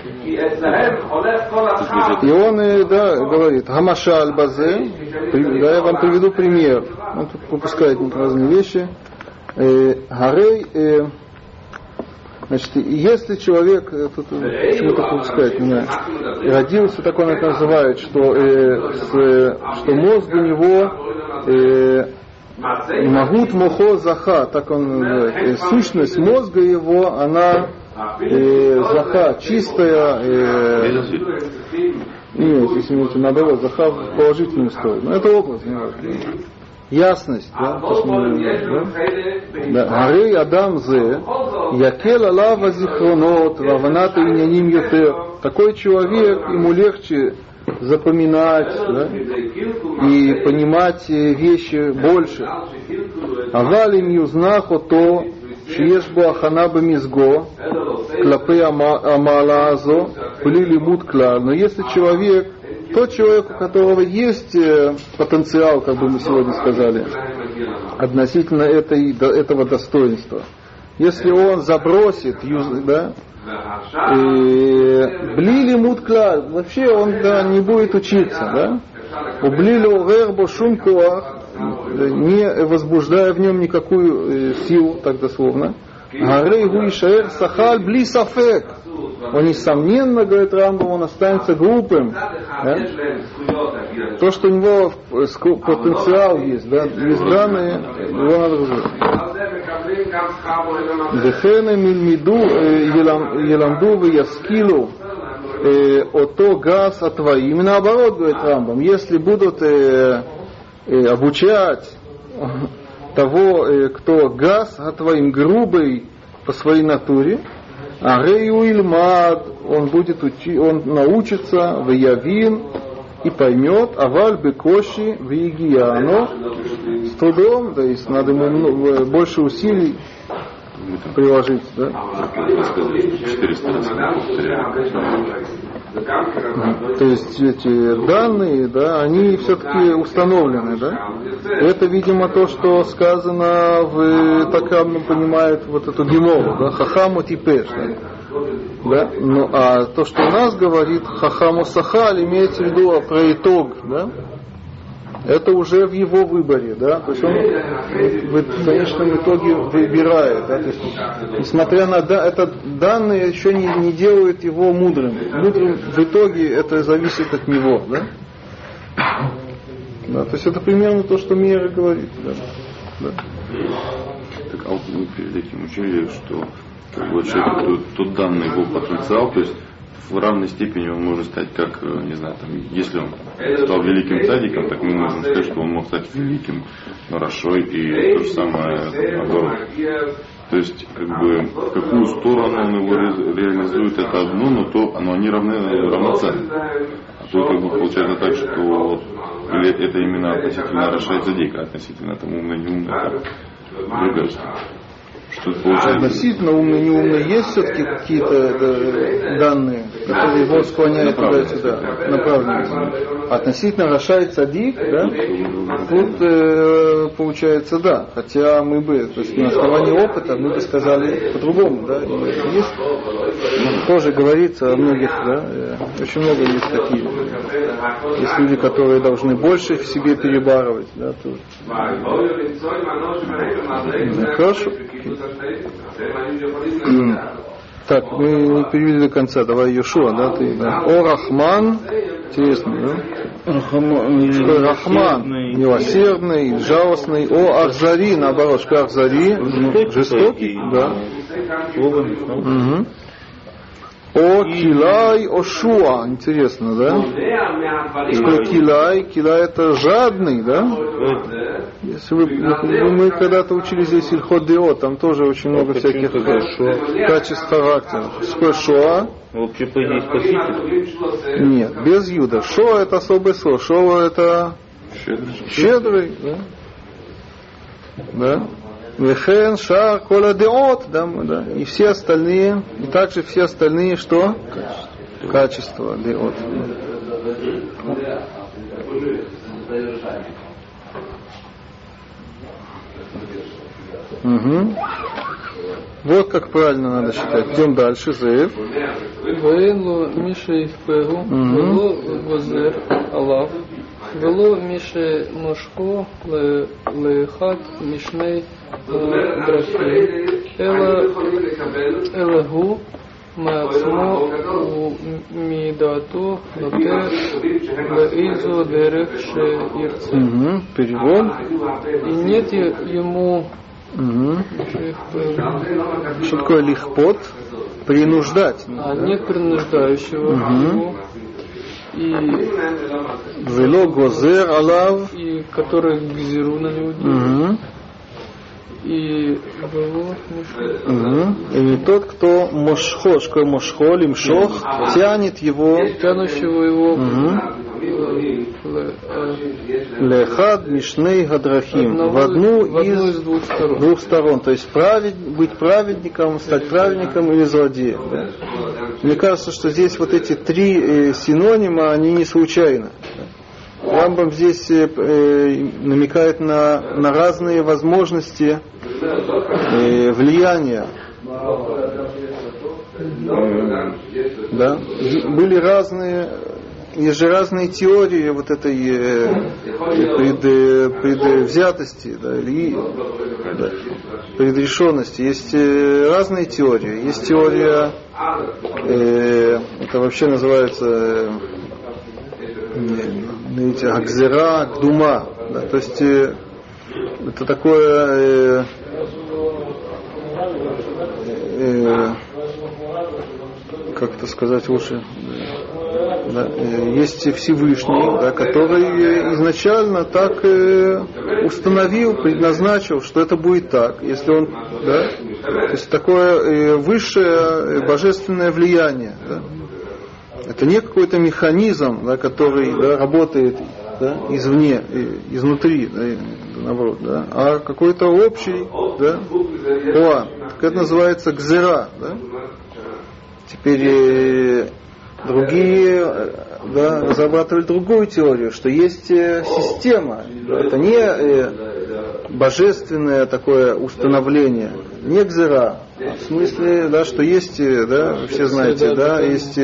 И он э, да, говорит, Гамашаль Базе, при- да, я вам приведу пример. Он тут выпускает разные вещи. Э, Гарей, э, значит, если человек, э, тут почему-то выпускает меня, родился, так он это называет, что, с, что мозг у него Магут мохо заха, так он называет. Сущность мозга его, она э, заха, чистая, э, нет, имеете наоборот, заха в положительную сторону. Но это образ, не важно Ясность, да, то, что мы говорим, да? Да. Арей Адам зе, якел алава зихронот, ваванат иняним ютер. Такой человек, ему легче запоминать да, и понимать э, вещи больше. Авалим юзнах ото, שיש בו הכנה במזגו כלפי המה- המעלה הזו, בלי לימוד כלל. Но если человек, тот человек, у которого есть э, потенциал, как бы мы сегодня сказали, относительно этой, этого достоинства, если он забросит, да, и бли лимут клаль, вообще он да, не будет учиться, да? Ублили вербо шум коах, не возбуждая в нем никакую э, силу, так дословно. Гарей Гуишаэр Сахаль Бли Сафек. Он, несомненно, говорит Рамбам, он останется глупым. Да? То, что у него потенциал есть, да, есть данные, его надо уже. Дехене мильмиду э, еламду в яскилу э, ото газ от твои. Именно наоборот, говорит Рамбам, если будут э, обучать того, э, кто газ отвоим грубый по своей натуре, а Рею Ильмад, он будет учи, он научится в Явин и поймет, а Валь Бекоши в Егияно с трудом, то есть надо ему больше усилий приложить, да? Вы сказали, что 400 раз. То есть эти данные, да, они все-таки установлены, да? Это, видимо, то, что сказано в, так Рамбам понимает вот эту гемору, да, хахаму типеш, да? да? Ну, а то, что у нас говорит хахаму сахаль, имеется в виду про итог, да? Это уже в его выборе, да, то есть он в конечном итоге выбирает, да, то есть, несмотря на да, это данные еще не, не делают его мудрым. Мудрым в итоге это зависит от него, да. Да, то есть это примерно то, что Мера говорит, да. да. Так, а вот мы перед этим учили, что как бы, человек, тот, тот данный его потенциал, то есть в равной степени он может стать как, э, не знаю, там, если он стал великим цадиком, так мы можем сказать, что он мог стать великим Рашой и то же самое наоборот. То есть, как бы, в какую сторону он его ре- реализует, это одно, но то, но они равны, равноценны. А то, как бы, получается так, что или это именно относительно Раша и Цадика, относительно там умный, не умный, это другая. Что получается? Относительно умный, не умный, есть все-таки какие-то да, данные, которые его склоняют туда-сюда, направленности. Относительно и Цадик, да, тут э, получается да, хотя мы бы, то есть на основании опыта мы бы сказали по-другому, да, есть, ну, тоже говорится о многих, да, э, очень много есть такие, есть люди, которые должны больше в себе перебарывать, да, то, ну, хорошо. Так, мы не перевели до конца. Давай Йошуа, да, ты, да. О Рахман, интересно, да? Рахман, Что Рахман, милосердный, жалостный. О Ахзари, наоборот, что Ахзари, жестокий, да. Мгм. О Килай Ошуа, интересно, да? Что Килай, Килай это жадный, да? Если вы, мы, когда-то учили здесь Ильхот Део, там тоже очень много всяких качеств характера. Что Шоа? Вообще, по идее, спаситель. Нет, без Юда. Шоа это особое слово. Шоа это щедрый, да? Да? Вехен, Шар, Кола, Деот, да, да, и все остальные, и также все остальные, что? Качество, Деот. Угу. Вот как правильно надо считать. Идем дальше. Зев. Вейло Мишей в Перу, Вело Возер Алав, Вело Мише Ножко, Лехат Мишней אלא, אלא הוא מעצמו ומדעתו נוטה באיזו דרך שירצה. Угу. Перевод. И нет ему Угу. шифпэу, Что такое лихпот? Принуждать. а нет принуждающего Мгм. его, и Вело гозер алав. и который гзиру на него делает, Угу. и. Угу. Тот, кто мошхо, что такое мошхо, лимшох, тянет его тянущего его э, лехад мишней гадрахим одного- в одну в одну из из двух сторон. двух сторон. То есть правед, быть праведником, стать праведником или злодеем. да. Мне кажется, что здесь вот эти три э, синонима, они не случайны. Рамбам здесь э, э, намекает на, на разные возможности э, влияния. Э, Да? Были разные, есть же разные теории вот этой э, пред, э, предвзятости, да, или да, предрешенности. Есть э, разные теории. Есть теория, э, это вообще называется э, эти, Акзера, Гдума. Да, то есть э, это такое э, э, как это сказать лучше, да, э, есть Всевышний, да, который изначально так э, установил, предназначил, что это будет так, если он, да, то есть такое э, высшее божественное влияние, да. Это не какой-то механизм, да, который да, работает да, извне, изнутри, да, наоборот, да, а какой-то общий да, план. Так это называется гзера. Да? Теперь э, другие да, разрабатывали другую теорию, что есть э, система. Это не э, божественное такое установление, не гзера. а В смысле, да, что есть, да, все знаете, да, есть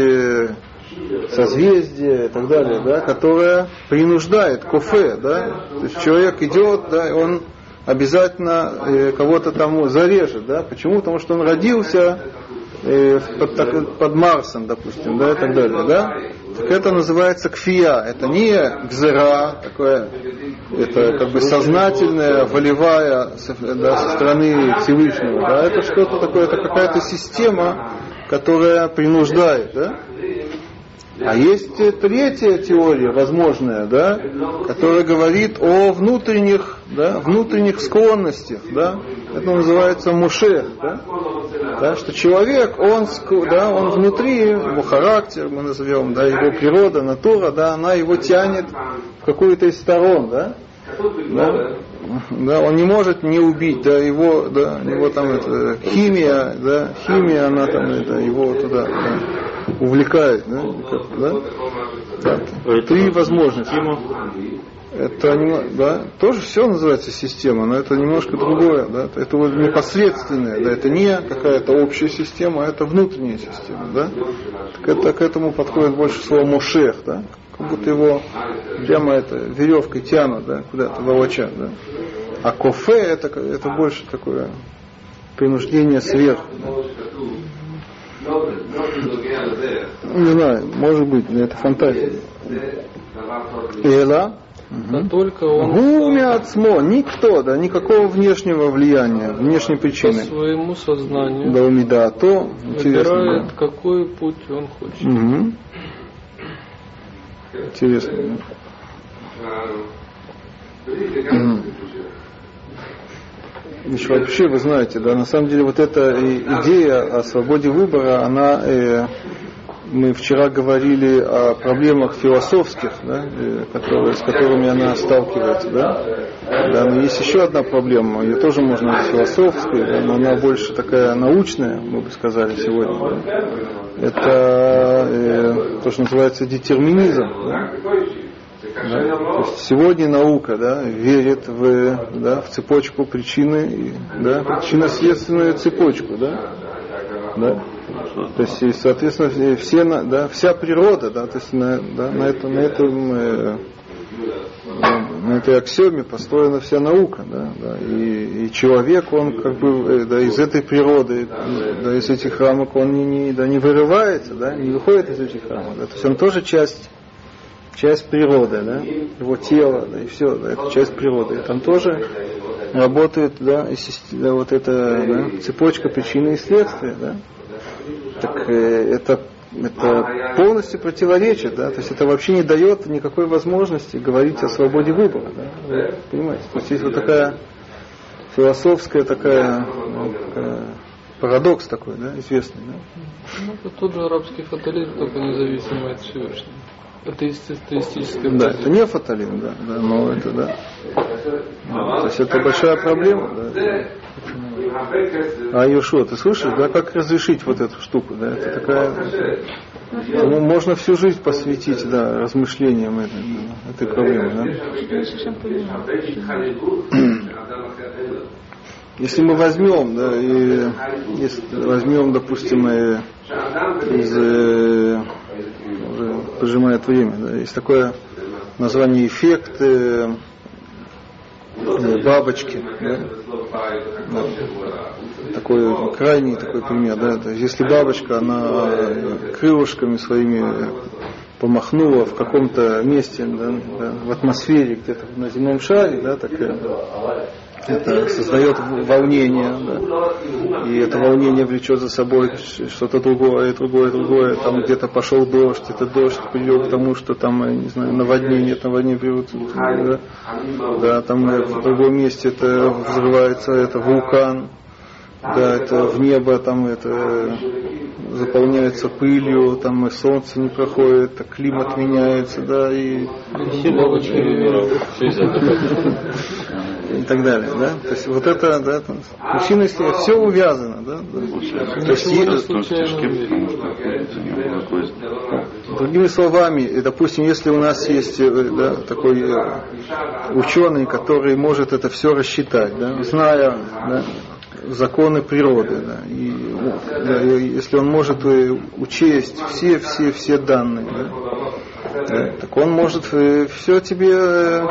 созвездие и так далее, да, которое принуждает кофе, да, то есть человек идет, да, он обязательно э, кого-то там зарежет, да, почему? Потому что он родился э, под, так- под Марсом, допустим, да, и так далее, да, так это называется кфия, это не гзера, такое, это как бы сознательная, волевая да, со стороны Всевышнего, да, это что-то такое, это какая-то система, которая принуждает, да? А есть третья теория, возможная, да, которая говорит о внутренних, да, внутренних склонностях, да. Это называется мушех, да. да что человек, он, да, он внутри, его характер, мы назовем, да, его природа, натура, да, она его тянет в какую-то из сторон, да. да да, он не может не убить, да, его, да, его там это, химия, да, химия, она там это, его туда да, увлекает, да, да, да. Три возможности. Это да, тоже все называется система, но это немножко другое, да, это вот непосредственное, да, это не какая-то общая система, а это внутренняя система, да. Так это к этому подходит больше слово мушех, да, как будто его прямо это веревкой тянут, да, куда-то волочат, да. А кофе это, это больше такое принуждение сверху. Не знаю, может быть, это фантазия. Эла. Да только он Гуми отсмо, никто, да, никакого внешнего влияния, внешней причины. по своему сознанию Да, умида, то интересно. выбирает, да. какой путь он хочет. Мгм. Интересно. да. Мгм. Значит, вообще, вы знаете, да, на самом деле вот эта идея о свободе выбора, она, э, мы вчера говорили о проблемах философских, да, э, которые, с которыми она сталкивается, да. Да, но есть еще одна проблема, ее тоже можно назвать философской, да, но она больше такая научная, мы бы сказали сегодня. да. Это э, то, что называется детерминизм. Да. Да? То есть сегодня наука да, верит в, да, в цепочку причины, и, да, причинно-следственную цепочку. Да? Да? То есть, и, соответственно, все, на- да, вся природа, да, то есть на, да, на, этом, на, этом, э, на этой аксиоме построена вся наука. Да, да, и, и человек, он как бы э, да, из этой природы, да, из этих рамок, он не, не, да, не вырывается, да, не выходит из этих рамок. Да, то есть он тоже часть часть природы, да, его тело, да, и все, да, это часть природы. Там тоже работает, да, и да, вот эта да, цепочка причины и следствия, да. Так э, это, это полностью противоречит, да, то есть это вообще не дает никакой возможности говорить о свободе выбора, да, вы понимаете. То есть есть вот такая философская такая, ну, такая парадокс такой, да, известный, да. Ну, это тот же арабский фатализм, только независимый от Всевышнего. Атеисти- Атеистическое Да, это не фатализм, да, да, но это да. То есть это большая проблема, да. А Юшо, ты слышишь, да, как разрешить вот эту штуку, да, это такая, ну, можно всю жизнь посвятить, да, размышлениям этой, этой проблемы, да. Если мы возьмем, да, и если возьмем, допустим, э, из, э, уже пожимает время, да, есть такое название эффект э, э, бабочки, да, Да. такой крайний такой пример, да, то есть если бабочка, она крылышками своими помахнула в каком-то месте, да, да, в атмосфере где-то на земном шаре, да, так это создает волнение, да. и это волнение влечет за собой что-то другое, другое, другое. Там где-то пошел дождь, этот дождь привел к тому, что там, я не знаю, наводнение, это наводнение приводит, да. да, там в другом месте это взрывается, это вулкан, да, это в небо там это заполняется пылью, там и солнце не проходит, так климат меняется, да, и и так далее, да. То есть вот это, да, там, причина все увязано, да. То есть, Ничего не е- случайно в мире. потому что находится у него такой другими словами, э, допустим, если у нас есть э, да, такой э, ученый, который может это все рассчитать, да, зная да, законы природы, да, и, да, и если он может э, учесть все, все, все данные, да, да, так он может все тебе э,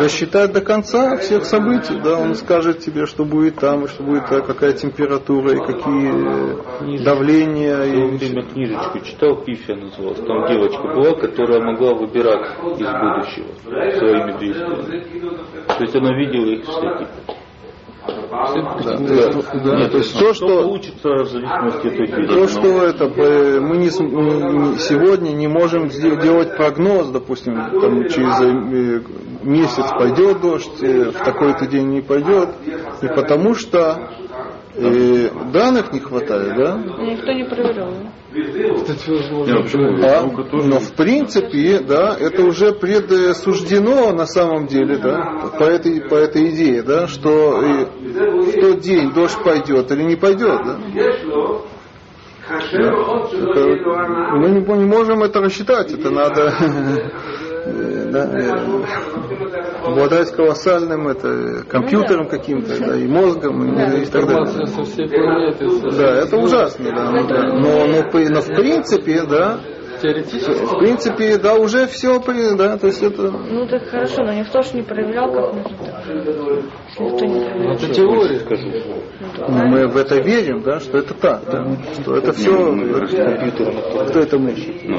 рассчитать до конца всех событий, да, он скажет тебе, что будет там, и что будет, э, какая температура, и какие э, давления, В свое и время книжечку читал, Пифия называлась. Там девочка была, которая могла выбирать из будущего своими действиями. То есть она видела их все типа. Да, да, то есть то, что учится в зависимости от их то, что это мы не, сегодня не можем делать прогноз, допустим, там, через э, месяц пойдет дождь, э, в такой-то день не пойдет, не потому что э, данных не хватает, да? Никто не проверял. А, но в принципе, да, это уже предсуждено на самом деле, да, по этой, по этой идее, да, что в тот день дождь пойдет или не пойдет, да. Это- мы не, не можем это рассчитать, это надо э, да, э, обладать колоссальным это, компьютером каким-то, да, и мозгом, и, и так далее. Да, это ужасно, да, ну да. Но, но, но в принципе, да, Теоретически. в принципе, да, уже все, да, то есть это, Ну так хорошо, но никто ж не проверял, как. Если никто не проверял. Это теория. ну, мы в это верим, да, что это так, да, что это все, кто это мы? Ну.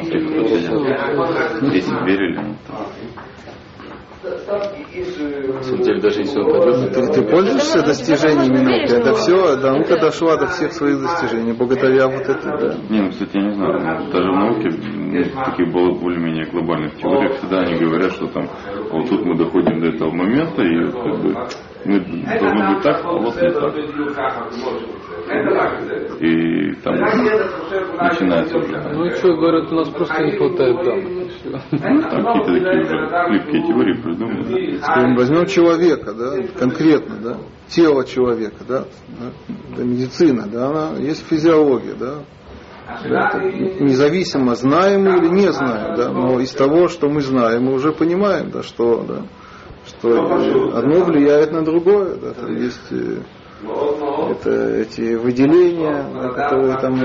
Если верили, ну, На самом деле, даже если он пойдет, Ты, ты пользуешься достижениями науки, это все, да, наука дошла до всех своих достижений, благодаря вот это, да. Не, ну, кстати, я не знаю, ну, даже в науке, ну, в таких более- более-менее глобальных теориях, всегда они говорят, что там, вот тут мы доходим до этого момента, и как бы мы должны быть так, а вот не так. И там начинается уже Ну и что, говорят, у нас просто не хватает данных. там какие-то такие уже хлипкие теории придуманы. Скажем, возьмем человека, да, конкретно, да, тело человека, да, да, медицина, да, она есть физиология, да, Да, это независимо, знаем мы или не знаем, да, но из того, что мы знаем, мы уже понимаем, да, что, да, что одно влияет на другое, да, там есть э, это эти выделения, да, которые там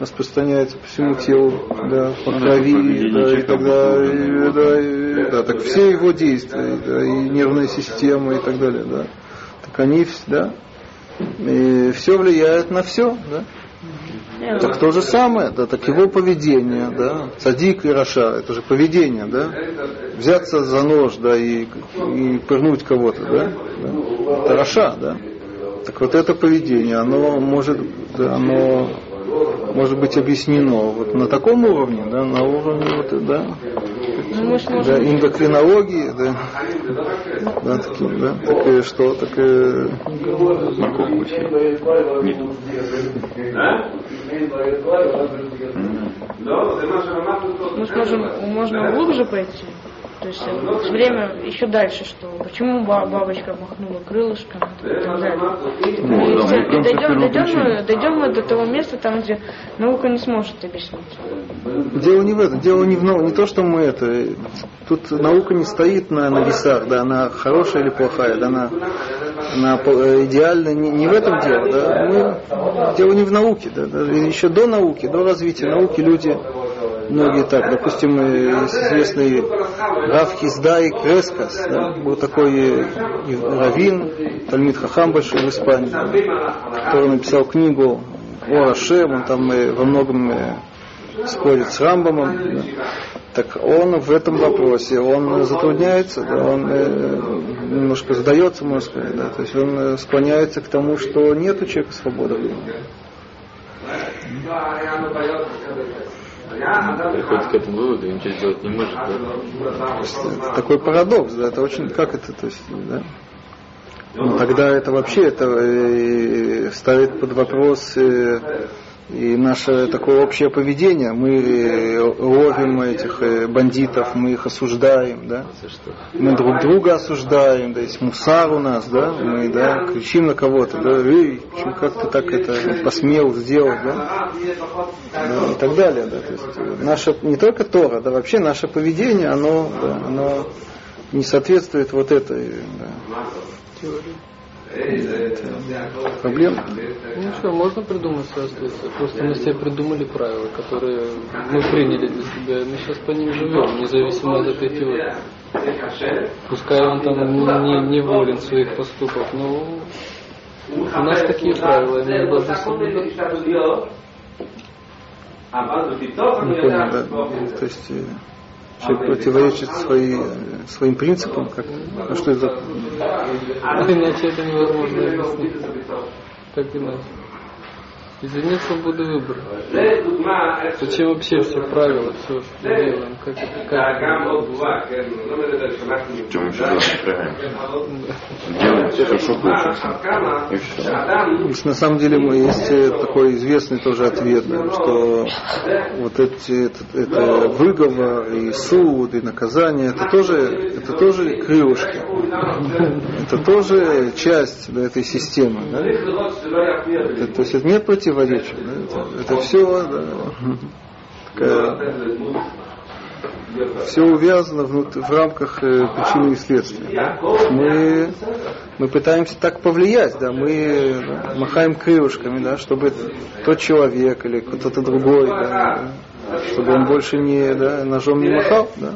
распространяются по всему телу, да, по крови, да, и тогда, и, да, и- да, так все его действия, да, и нервная система и так далее, да, так они, вс- да, и все влияет на все, да. Так то же самое, да, так его поведение, да, садик и раша, это же поведение, да, взяться за нож, да, и, и пырнуть кого-то, да, да, это раша, да. Так вот это поведение, оно может, да, оно может быть объяснено вот на таком уровне, да, на уровне вот, да, Ну, да, можем... индокринологии, да, да, такие, да, так и что, так. Нету. Мы сможем, можно глубже пойти. То есть э, время еще дальше, что почему ба- бабочка махнула крылышком и так далее. Ну, И да, и дойдем, дойдем, дойдем мы до того места, там, где наука не сможет объяснить. Дело не в этом, дело не в нау- не то, что мы это. Тут наука не стоит на, на весах, да, она хорошая или плохая, да, она, она э, идеальная, не, не в этом дело, да. Мы, дело не в науке, да, еще до науки, до развития науки люди многие так, допустим, известный Раф Хиздай Крескас, да, был такой и раввин, Тальмит Хахам большой в Испании, который написал книгу о Рашем, он там во многом спорит с Рамбамом, да. так он в этом вопросе, он затрудняется, да, он э, немножко сдается, можно сказать, да, то есть он э, склоняется к тому, что нет у человека свободы. Приходит к этому выводу и ничего сделать не может. да? Это такой парадокс, да, это очень, как это, то есть, да. Ну, тогда это вообще это э, ставит под вопрос э, и наше такое общее поведение. Мы э, ловим этих э, бандитов, мы их осуждаем, да. Мы друг друга осуждаем, да, есть мусар у нас, да, мы, да, кричим на кого-то, да, эй, как ты так это посмел сделать, да, да, и так далее, да, то есть э, наше, не только Тора, да, вообще наше поведение, оно, да, оно не соответствует вот этой, да, это проблема. Ну что, можно придумать соответствие. Просто мы себе придумали правила, которые мы приняли для себя, и мы сейчас по ним живем, независимо от этой теории. Пускай он там не, не волен своих поступков, но у нас такие правила, и мы должны соблюдать. Не понял, да, то есть, э, Человек противоречит свои, своим принципам, как, а что это? Иначе это невозможно объяснить. Как иначе? Если нет свободы выбора. Зачем вообще все правила, все, что мы делаем? Как это, как В чем еще раз? Делаем все, что хочется. И все. Есть, на самом деле мы- есть э, такой известный тоже ответ, что вот эти, это, это выговор и суд и наказание, это тоже, это тоже крылышки. Это тоже часть да, этой системы. да. Это- то есть это нет противоречия. да, это, это все все увязано внут- в рамках э, причины и следствия. да. Мы, мы пытаемся так повлиять, да, мы да, махаем крылышками, да, чтобы тот человек или кто-то другой, да, чтобы он больше не да, ножом не махал. Да.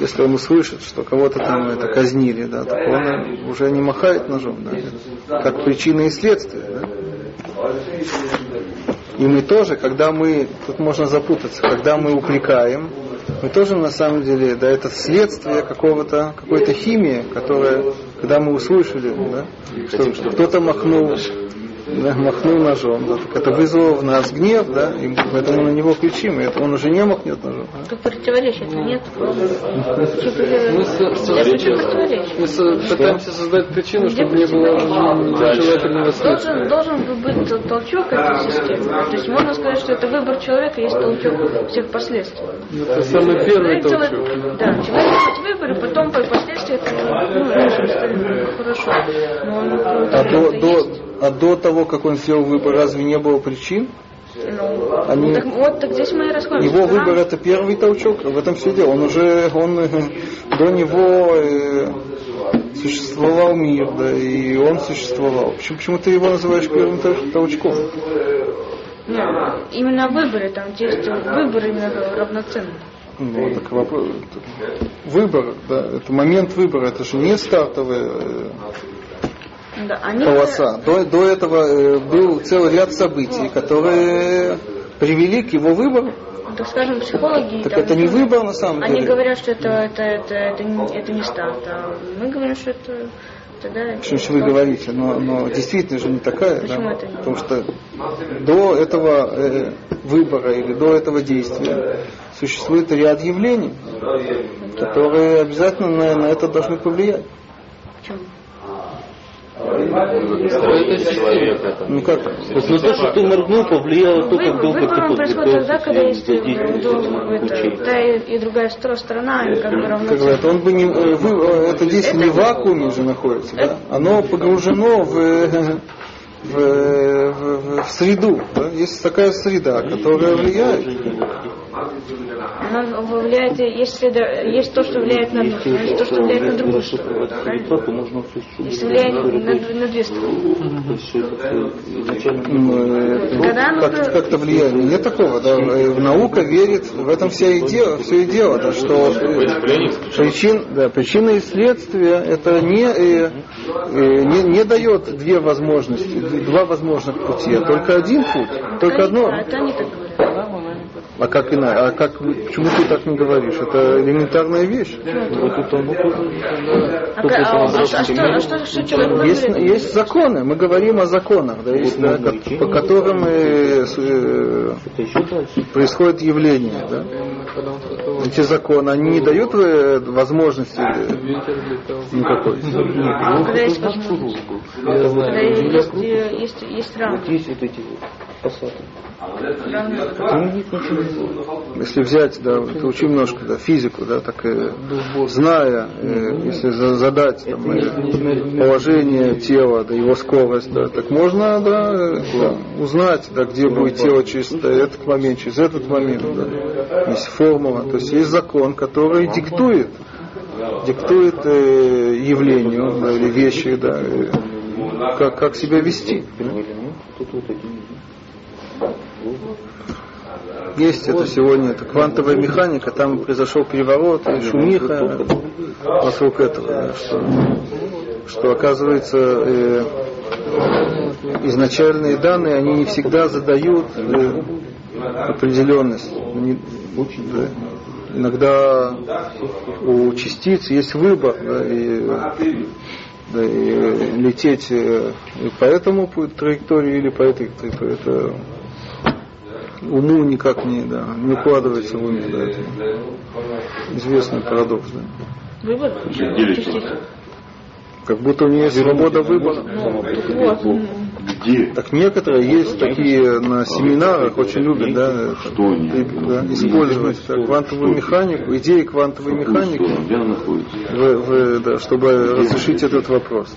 Если он услышит, что кого-то там это казнили, да, так он уже не махает ножом, да, как причина и следствие. Да. И мы тоже, когда мы, тут можно запутаться, когда мы упрекаем, мы тоже на самом деле, да, это следствие какого-то, какой-то химии, которая, когда мы услышали, да, что, что кто-то махнул, да, махнул ножом, да, так это вызвало в нас гнев, да, и поэтому на него кричим, и это он уже не махнет ножом. да. Тут противоречия-то нет. Мы, пытаемся создать причину, чтобы не было нежелательного следствия. Должен, должен бы быть тол- толчок этой системы. То есть можно сказать, что это выбор человека, есть толчок всех последствий. Это самый первый толчок. Да, человек делает выбор, и потом по последствия это, ну, хорошо. Но А до, до, а до того, как он сделал выбор, разве не было причин? Ну, Они- так, вот так здесь мы и расходимся. Его выбор это первый толчок, в этом все дело. Он уже, он э, до него э, существовал мир, да, и он существовал. Почему, почему ты его называешь первым тол- толчком? Ну, именно выборы, там есть выбор именно равноценный. Ну, так вопрос, выбор, да, это момент выбора, это же не стартовая э, Да, они полоса. До, до этого э, был целый ряд событий, которые привели к его выбору. так скажем, психологи... Так там, это не выбор на самом Они деле. говорят, что это, это, это, это, не, это не старт, а мы говорим, что это... Тогда Почему же вы говорите, но, но действительно же не такая, Почему да? это не? потому что до этого э, выбора или до этого действия существует ряд явлений, которые обязательно на, на это должны повлиять. Почему? Это. Ну как? То есть на то, что ты моргнул, повлияло то, как Выбор, долго ты происходит тогда, когда есть ну, та и, другая сторона, они как бы Как равноценны. говорят, он бы не, э, вы- э, это действие не в вакууме же находится, да? оно погружено в, э, в, в- в среду. да? Есть такая среда, которая влияет. Оно влияет, есть, среда- есть то, что влияет на одну сторону, есть то, что влияет на другую сторону. все Есть влияние на, на две стороны. Все э, как, как-то влияние. Нет такого, да. Э, Наука верит, в этом вся и дело, все и дело, да, что э, причин, да, причина и следствие это не, не, не дает две возможности, два возможных пути, а только один путь, только одно. А. А как иначе? А как, почему ты так не говоришь? Это элементарная вещь. вот это ну, А, ка- а- а что, а что, а что, что человек Есть, есть законы, мы говорим о законах, да, есть, да, ко- по которым э, э, происходит явление. Да? Эти законы, они не дают э, возможности э, ветер летал. никакой. Когда есть возможность. Я Когда есть, есть, есть рамки. Вот есть вот эти вот Ну, было. Если взять, да, ты учи немножко да, физику, да, так э, зная, э, если за- задать там, э, положение тела, да, его скорость, да, так можно да, э, да, узнать, да, где будет тело через этот момент, через этот момент. Да. Есть формула, то есть есть закон, который диктует, диктует э, явлению да, или вещи, да, э, как, как себя вести. Понимаете, Есть это сегодня, это квантовая механика, там произошел переворот, шумиха вокруг этого, что, что оказывается э, изначальные данные, они не всегда задают э, определенность. Не- Да. Иногда у частиц есть выбор, да, и, да, и лететь э, и по этому пу- траектории или по этой траектории. Это уму никак не, да, не укладывается в уме. Да, это известный парадокс. Да. Выбор. Как будто у нее есть свобода выбора. Ну, так вот. м, Где? Так некоторые есть такие на семинарах, очень любят да, Что да, использовать как квантовую механику, идеи квантовой механики, в- в- да, чтобы разрешить этот вопрос.